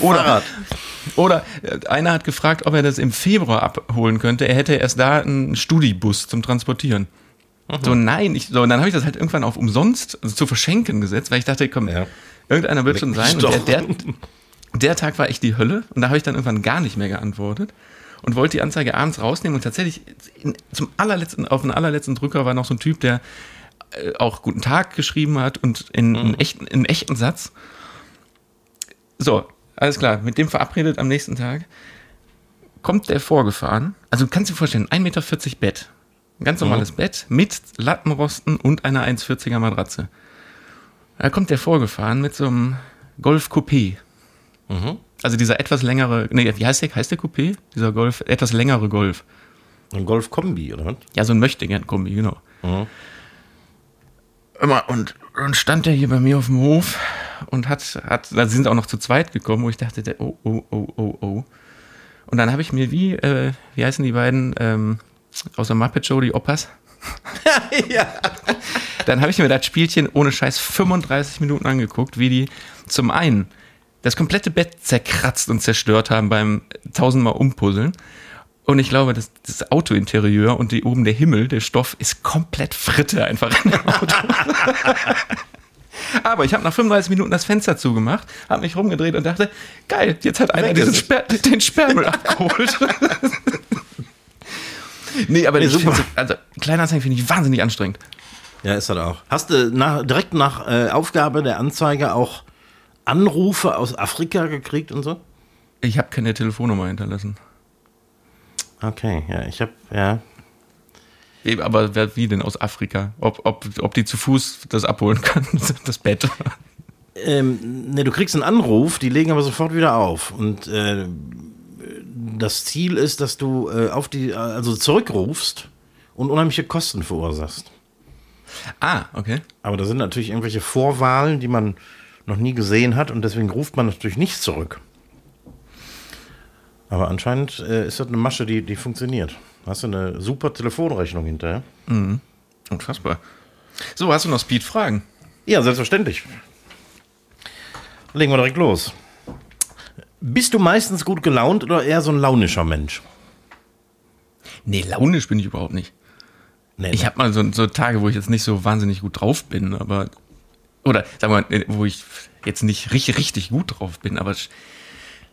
Oder, oder äh, einer hat gefragt, ob er das im Februar abholen könnte. Er hätte erst da einen Studibus zum Transportieren. Mhm. So, nein, ich, so, und dann habe ich das halt irgendwann auf umsonst also zu verschenken gesetzt, weil ich dachte, komm, ja. irgendeiner wird schon sein. Und der, der, der Tag war echt die Hölle und da habe ich dann irgendwann gar nicht mehr geantwortet und wollte die Anzeige abends rausnehmen und tatsächlich zum allerletzten, auf den allerletzten Drücker war noch so ein Typ, der äh, auch guten Tag geschrieben hat und in, mhm. echten, in echten Satz. So, alles klar, mit dem verabredet am nächsten Tag. Kommt der vorgefahren, also du kannst dir vorstellen, 1,40 Meter Bett, ein ganz normales mhm. Bett mit Lattenrosten und einer 1,40er Matratze. Da kommt der vorgefahren mit so einem Golf Coupé. Mhm. Also dieser etwas längere, nee, wie heißt der? Heißt der Coupé? Dieser Golf, etwas längere Golf. Ein Golf-Kombi, oder was? Ja, so ein Möchtegern-Kombi, genau. Mhm. Und dann stand der hier bei mir auf dem Hof und hat, hat, da sind auch noch zu zweit gekommen, wo ich dachte, oh, oh, oh, oh, oh. Und dann habe ich mir wie, äh, wie heißen die beiden, ähm, aus der Muppet Show, die Oppas. [laughs] ja. Dann habe ich mir das Spielchen ohne Scheiß 35 Minuten angeguckt, wie die zum einen das komplette Bett zerkratzt und zerstört haben beim tausendmal Umpuzzeln. Und ich glaube, das, das Autointerieur und die, oben der Himmel, der Stoff, ist komplett Fritte einfach in dem Auto. [laughs] Aber ich habe nach 35 Minuten das Fenster zugemacht, habe mich rumgedreht und dachte, geil, jetzt hat einer diesen Sper den Sperrmüll abgeholt. [laughs] nee, aber Nee, das super. also Kleinanzeigen finde ich wahnsinnig anstrengend. Ja, ist das auch. Hast du nach, direkt nach äh, Aufgabe der Anzeige auch Anrufe aus Afrika gekriegt und so? Ich habe keine Telefonnummer hinterlassen. Okay, ja, ich habe, ja. Eben, Aber wer, wie denn aus Afrika? Ob, ob, ob die zu Fuß das abholen kann, [laughs] das Bett. Ähm, ne, du kriegst einen Anruf, die legen aber sofort wieder auf. Und äh, das Ziel ist, dass du äh, auf die, also zurückrufst und unheimliche Kosten verursachst. Ah, okay. Aber da sind natürlich irgendwelche Vorwahlen, die man noch nie gesehen hat und deswegen ruft man natürlich nicht zurück. Aber anscheinend äh, ist das eine Masche, die, die funktioniert. Hast du eine super Telefonrechnung hinterher? Unfassbar. So, hast du noch Speed-Fragen? Ja, selbstverständlich. Legen wir direkt los. Bist du meistens gut gelaunt oder eher so ein launischer Mensch? Nee, launisch bin ich überhaupt nicht. Nee, Ich habe mal so, so Tage, wo ich jetzt nicht so wahnsinnig gut drauf bin, aber. Oder sagen wir mal, wo ich jetzt nicht richtig, richtig gut drauf bin, aber sch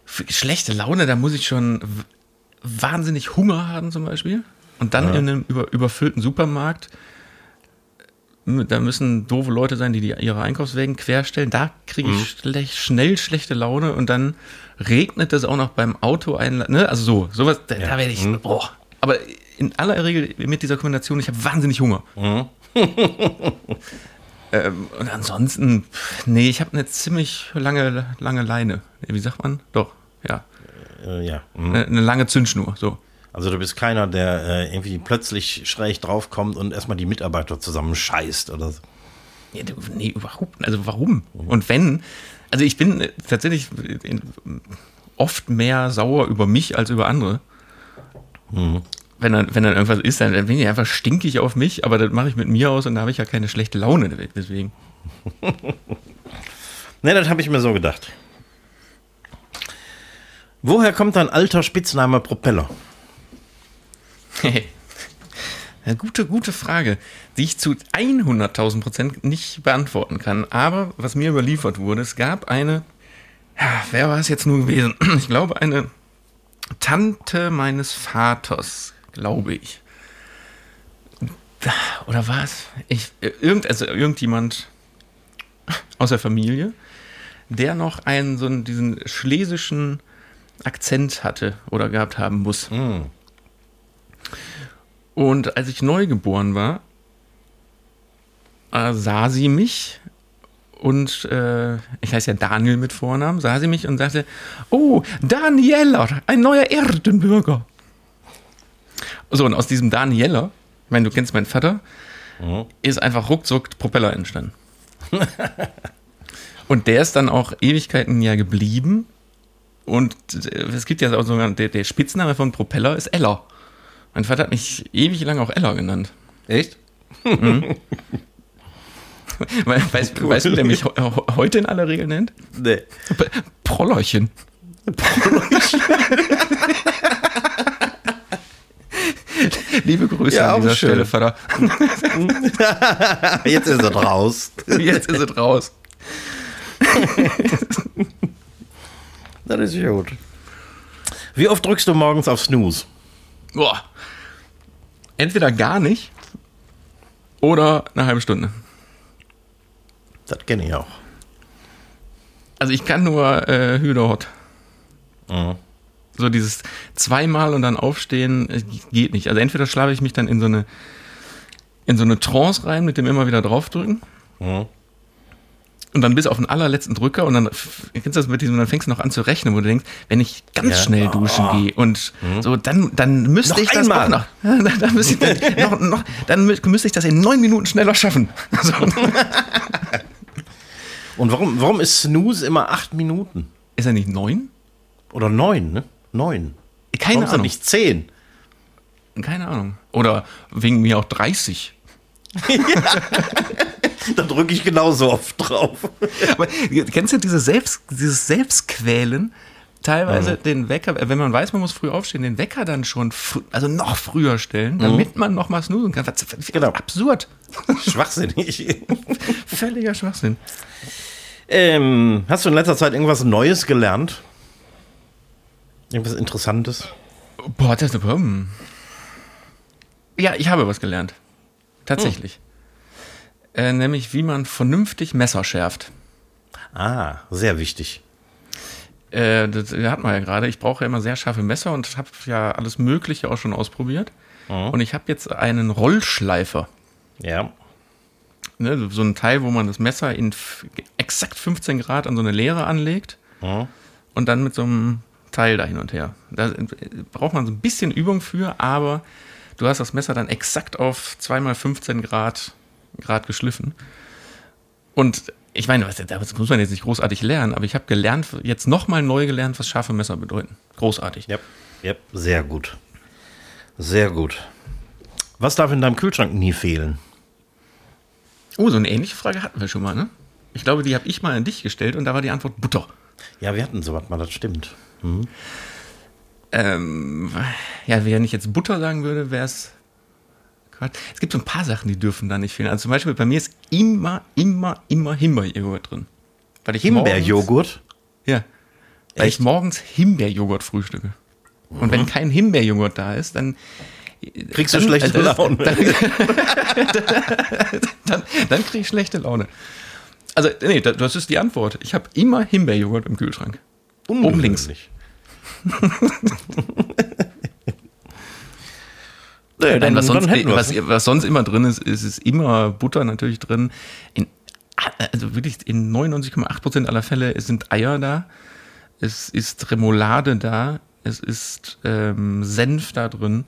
für schlechte Laune, da muss ich schon wahnsinnig Hunger haben, zum Beispiel. Und dann in einem über, überfüllten Supermarkt. m- Da müssen doofe Leute sein, die, die ihre Einkaufswägen querstellen. Da kriege ich schlech, schnell schlechte Laune und dann regnet es auch noch beim Auto ein. Ne? Also so, sowas, da, da werde ich. Boah. Aber in aller Regel mit dieser Kombination, ich habe wahnsinnig Hunger. [laughs] ähm, und ansonsten, nee, ich habe eine ziemlich lange, lange Leine. Wie sagt man? Doch, ja. Äh, ja. mhm. Eine, eine lange Zündschnur, so. Also du bist keiner, der äh, irgendwie plötzlich schräg draufkommt und erstmal die Mitarbeiter zusammenscheißt oder so. Nee, du- nee, überhaupt. Also warum? Und wenn, also ich bin tatsächlich oft mehr sauer über mich als über andere. Wenn, dann, wenn dann irgendwas ist, dann, dann bin ich einfach stinkig auf mich, aber das mache ich mit mir aus und da habe ich ja keine schlechte Laune deswegen. [laughs] Ne, das habe ich mir so gedacht. Woher kommt dein alter Spitzname Propeller? [laughs] Ja, gute, gute Frage, die ich zu 100.000 Prozent nicht beantworten kann. Aber was mir überliefert wurde, es gab eine, ja, wer war es jetzt nur gewesen? [clears throat] Ich glaube, eine Tante meines Vaters, glaube ich. Oder war es? Ich, irgend, also irgendjemand aus der Familie, der noch einen, so einen, diesen schlesischen Akzent hatte oder gehabt haben muss. Und als ich neugeboren war, äh, sah sie mich und äh, ich heiße ja Daniel mit Vornamen, sah sie mich und sagte, oh, Danieller, ein neuer Erdenbürger. So, und aus diesem Danieller, ich meine, du kennst meinen Vater, ist einfach ruckzuck Propeller entstanden. [laughs] und der ist dann auch Ewigkeiten ja geblieben. Und äh, es gibt ja auch sogar, der, der Spitzname von Propeller ist Eller. Mein Vater hat mich ewig lang auch Eller genannt. Echt? [laughs] Weil, weißt, weißt du, wer mich he- he- heute in aller Regel nennt? Nee. P- Prollerchen. [laughs] Liebe Grüße Ja, an dieser schön. Stelle, Vater. [laughs] Jetzt ist er raus. Jetzt ist es raus. Das ist gut. Wie oft drückst du morgens auf Snooze? Boah. Entweder gar nicht oder eine halbe Stunde. Das kenne ich auch. Also ich kann nur äh, Hühnerhot. Mhm. So dieses zweimal und dann aufstehen äh, geht nicht. Also entweder schlafe ich mich dann in so eine in so eine Trance rein mit dem immer wieder draufdrücken. Mhm. Und dann bis auf den allerletzten Drücker und dann kennst du das mit diesem, dann fängst du noch an zu rechnen, wo du denkst, wenn ich ganz Ja. schnell duschen gehe und so, dann, dann müsste Noch ich das einmal. auch noch, [laughs] dann, dann, müsste ich, dann, noch, noch, dann mü- müsste ich das in neun Minuten schneller schaffen. [laughs] So. [laughs] Und warum, warum ist Snooze immer acht Minuten? Ist er nicht neun? Oder neun, ne? Neun. Keine warum ist er Ahnung. nicht zehn? Keine Ahnung. Oder wegen mir auch 30. [laughs] da drücke ich genauso oft drauf. Aber kennst du diese Selbst, dieses Selbstquälen? Teilweise mhm. den Wecker, wenn man weiß, man muss früh aufstehen, den Wecker dann schon, also noch früher stellen, damit mhm. man noch mal snoosen kann. Genau. Absurd. [laughs] Schwachsinnig. Völliger Schwachsinn. Ähm, hast du in letzter Zeit irgendwas Neues gelernt? Irgendwas Interessantes? Boah, das ist ein Problem. Ja, ich habe was gelernt. Tatsächlich. Hm. Äh, nämlich, wie man vernünftig Messer schärft. Ah, sehr wichtig. Äh, das hat man ja gerade. Ich brauche ja immer sehr scharfe Messer und habe ja alles Mögliche auch schon ausprobiert. Mhm. Und ich habe jetzt einen Rollschleifer. Ja. Ne, so ein Teil, wo man das Messer in exakt 15 Grad an so eine Leere anlegt mhm. und dann mit so einem Teil da hin und her. Da braucht man so ein bisschen Übung für, aber du hast das Messer dann exakt auf 2x15 Grad, Grad geschliffen. Und ich meine, das muss man jetzt nicht großartig lernen, aber ich habe gelernt, jetzt nochmal neu gelernt, was scharfe Messer bedeuten. Großartig. Ja, ja, sehr gut. Sehr gut. Was darf in deinem Kühlschrank nie fehlen? Oh, so eine ähnliche Frage hatten wir schon mal, ne? Ich glaube, die habe ich mal an dich gestellt und da war die Antwort Butter. Ja, wir hatten sowas mal, das stimmt. Mhm. Ähm, ja, wenn ich jetzt Butter sagen würde, wäre es. Es gibt so ein paar Sachen, die dürfen da nicht fehlen. Also zum Beispiel bei mir ist immer, immer, immer Himbeerjoghurt drin. Weil ich Himbeerjoghurt? Ja. Weil Echt? ich morgens Himbeerjoghurt frühstücke. Mhm. Und wenn kein Himbeerjoghurt da ist, dann Kriegst du schlechte Laune? Dann, dann, dann krieg ich schlechte Laune. Also, nee, das ist die Antwort. Ich habe immer Himbeerjoghurt im Kühlschrank. Oben links. Nee, dann, was, sonst, was, was, sonst immer drin ist, ist, ist immer Butter natürlich drin. In, also wirklich in 99,8% aller Fälle sind Eier da. Es ist Remoulade da. Es ist ähm, Senf da drin.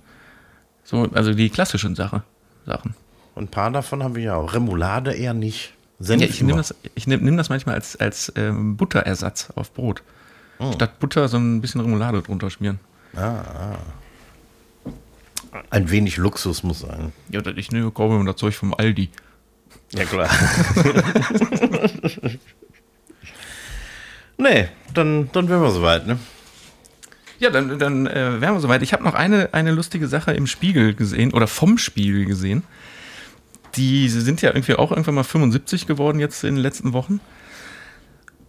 So, also die klassischen Sache, Sachen. Und ein paar davon haben wir ja auch. Remoulade eher nicht. Senf ja, ich nehme das, ich nehm, nehm das manchmal als, als ähm, Butterersatz auf Brot. Oh. Statt Butter so ein bisschen Remoulade drunter schmieren. Ah, ah. Ein wenig Luxus muss sein. Ja, ich nehme kaufe das Zeug vom Aldi. Ja, klar. [laughs] nee, dann, dann wären wir soweit, ne? Ja, dann, dann äh, wären wir soweit. Ich habe noch eine, eine lustige Sache im Spiegel gesehen oder vom Spiegel gesehen. Die sind ja irgendwie auch irgendwann mal 75 geworden jetzt in den letzten Wochen.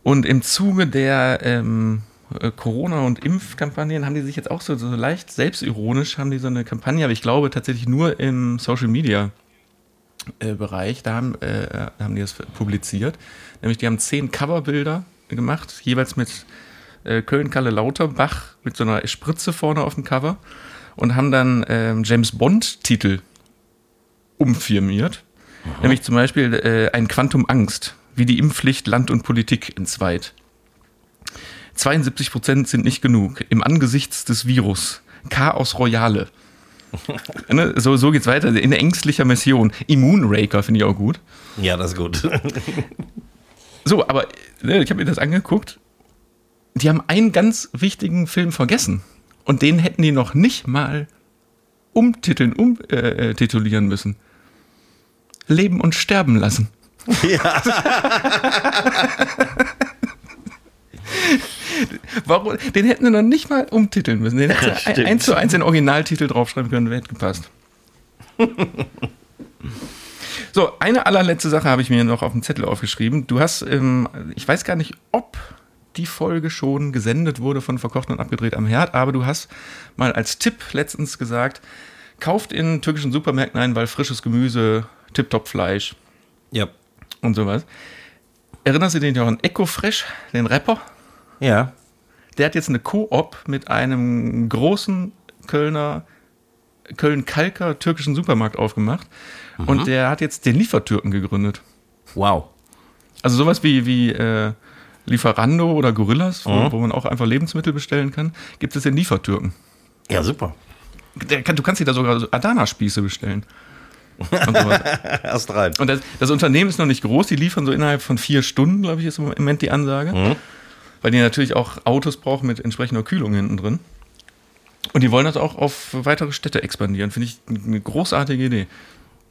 Und im Zuge der ähm, äh, Corona- und Impfkampagnen haben die sich jetzt auch so, so leicht selbstironisch, haben die so eine Kampagne, aber ich glaube tatsächlich nur im Social Media äh, Bereich, da haben, äh, haben die das publiziert. Nämlich die haben zehn Coverbilder gemacht, jeweils mit äh, Köln-Kalle Lauterbach mit so einer Spritze vorne auf dem Cover und haben dann ähm, James Bond-Titel umfirmiert. Aha. Nämlich zum Beispiel äh, ein Quantum Angst, wie die Impfpflicht Land und Politik entzweit. 72 Prozent sind nicht genug. Im Angesichts des Virus. Chaos Royale. [laughs] ne, so, so geht's weiter. In ängstlicher Mission. Immunraker finde ich auch gut. Ja, das ist gut. [laughs] so, aber ne, ich habe mir das angeguckt die haben einen ganz wichtigen Film vergessen. Und den hätten die noch nicht mal umtiteln, umtitulieren äh, müssen. Leben und sterben lassen. Ja. [laughs] Warum? Den hätten sie noch nicht mal umtiteln müssen. Den hätten sie eins zu eins den Originaltitel draufschreiben können, wäre gepasst. [laughs] so, eine allerletzte Sache habe ich mir noch auf dem Zettel aufgeschrieben. Du hast, ähm, ich weiß gar nicht, ob die Folge schon gesendet wurde von Verkocht und Abgedreht am Herd, aber du hast mal als Tipp letztens gesagt, kauft in türkischen Supermärkten ein, weil frisches Gemüse, Tip-Top-Fleisch. Ja. Und sowas. Erinnerst du dich noch an Eco Fresh, den Rapper? Ja. Der hat jetzt eine Koop mit einem großen Kölner, Köln-Kalker türkischen Supermarkt aufgemacht. Mhm. Und der hat jetzt den Liefertürken gegründet. Wow. Also sowas wie, wie äh, Lieferando oder Gorillas, wo, mhm. wo, man auch einfach Lebensmittel bestellen kann, gibt es den Liefertürken. Ja, super. Kann, du kannst dir da sogar Adana-Spieße bestellen. Und Erst [laughs] rein. Und das, das, Unternehmen ist noch nicht groß, die liefern so innerhalb von vier Stunden, glaube ich, ist im Moment die Ansage. Mhm. Weil die natürlich auch Autos brauchen mit entsprechender Kühlung hinten drin. Und die wollen das auch auf weitere Städte expandieren. Finde ich eine großartige Idee.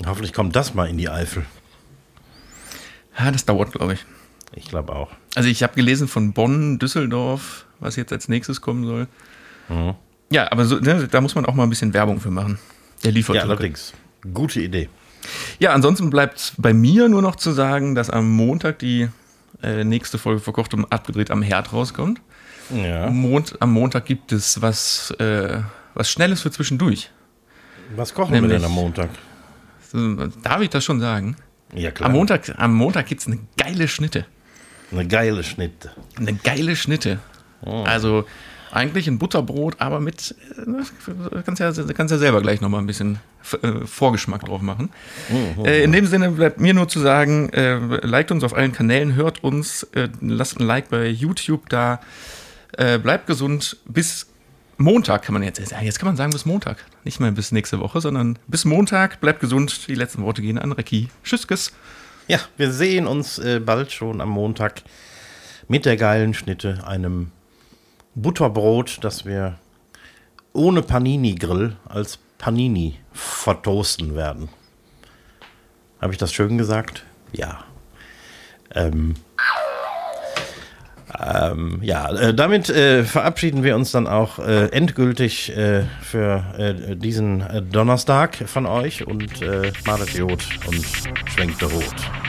Hoffentlich kommt das mal in die Eifel. Ja, das dauert, glaube ich. Ich glaube auch. Also ich habe gelesen von Bonn, Düsseldorf, was jetzt als nächstes kommen soll. Mhm. Ja, aber so, ne, da muss man auch mal ein bisschen Werbung für machen. Der liefert. Ja, allerdings. Gute Idee. Ja, ansonsten bleibt bei mir nur noch zu sagen, dass am Montag die äh, nächste Folge verkocht und abgedreht am Herd rauskommt. Ja. Am, Mond, am Montag gibt es was, äh, was Schnelles für zwischendurch. Was kochen Nämlich- wir denn am Montag? So, Darf ich das schon sagen? Ja, klar. Am Montag, am Montag gibt es eine geile Schnitte. Eine geile Schnitte. Eine geile Schnitte. Oh. Also eigentlich ein Butterbrot, aber mit, äh, ne, kannst ja, kannst ja selber gleich nochmal ein bisschen äh, Vorgeschmack drauf machen. Mhm. Äh, in dem Sinne bleibt mir nur zu sagen, äh, liked uns auf allen Kanälen, hört uns, äh, lasst ein Like bei YouTube da, äh, bleibt gesund, bis Montag kann man jetzt sagen, jetzt kann man sagen bis Montag, nicht mehr bis nächste Woche, sondern bis Montag, bleibt gesund, die letzten Worte gehen an Recki. Tschüss, Ja, wir sehen uns äh, bald schon am Montag mit der geilen Schnitte, einem Butterbrot, das wir ohne Panini-Grill als Panini vertoasten werden. Habe ich das schön gesagt? Ja. Ähm, ähm, ja, äh, damit äh, verabschieden wir uns dann auch äh, endgültig äh, für äh, diesen äh, Donnerstag von euch und äh, malet Jod und schwenkt Rot.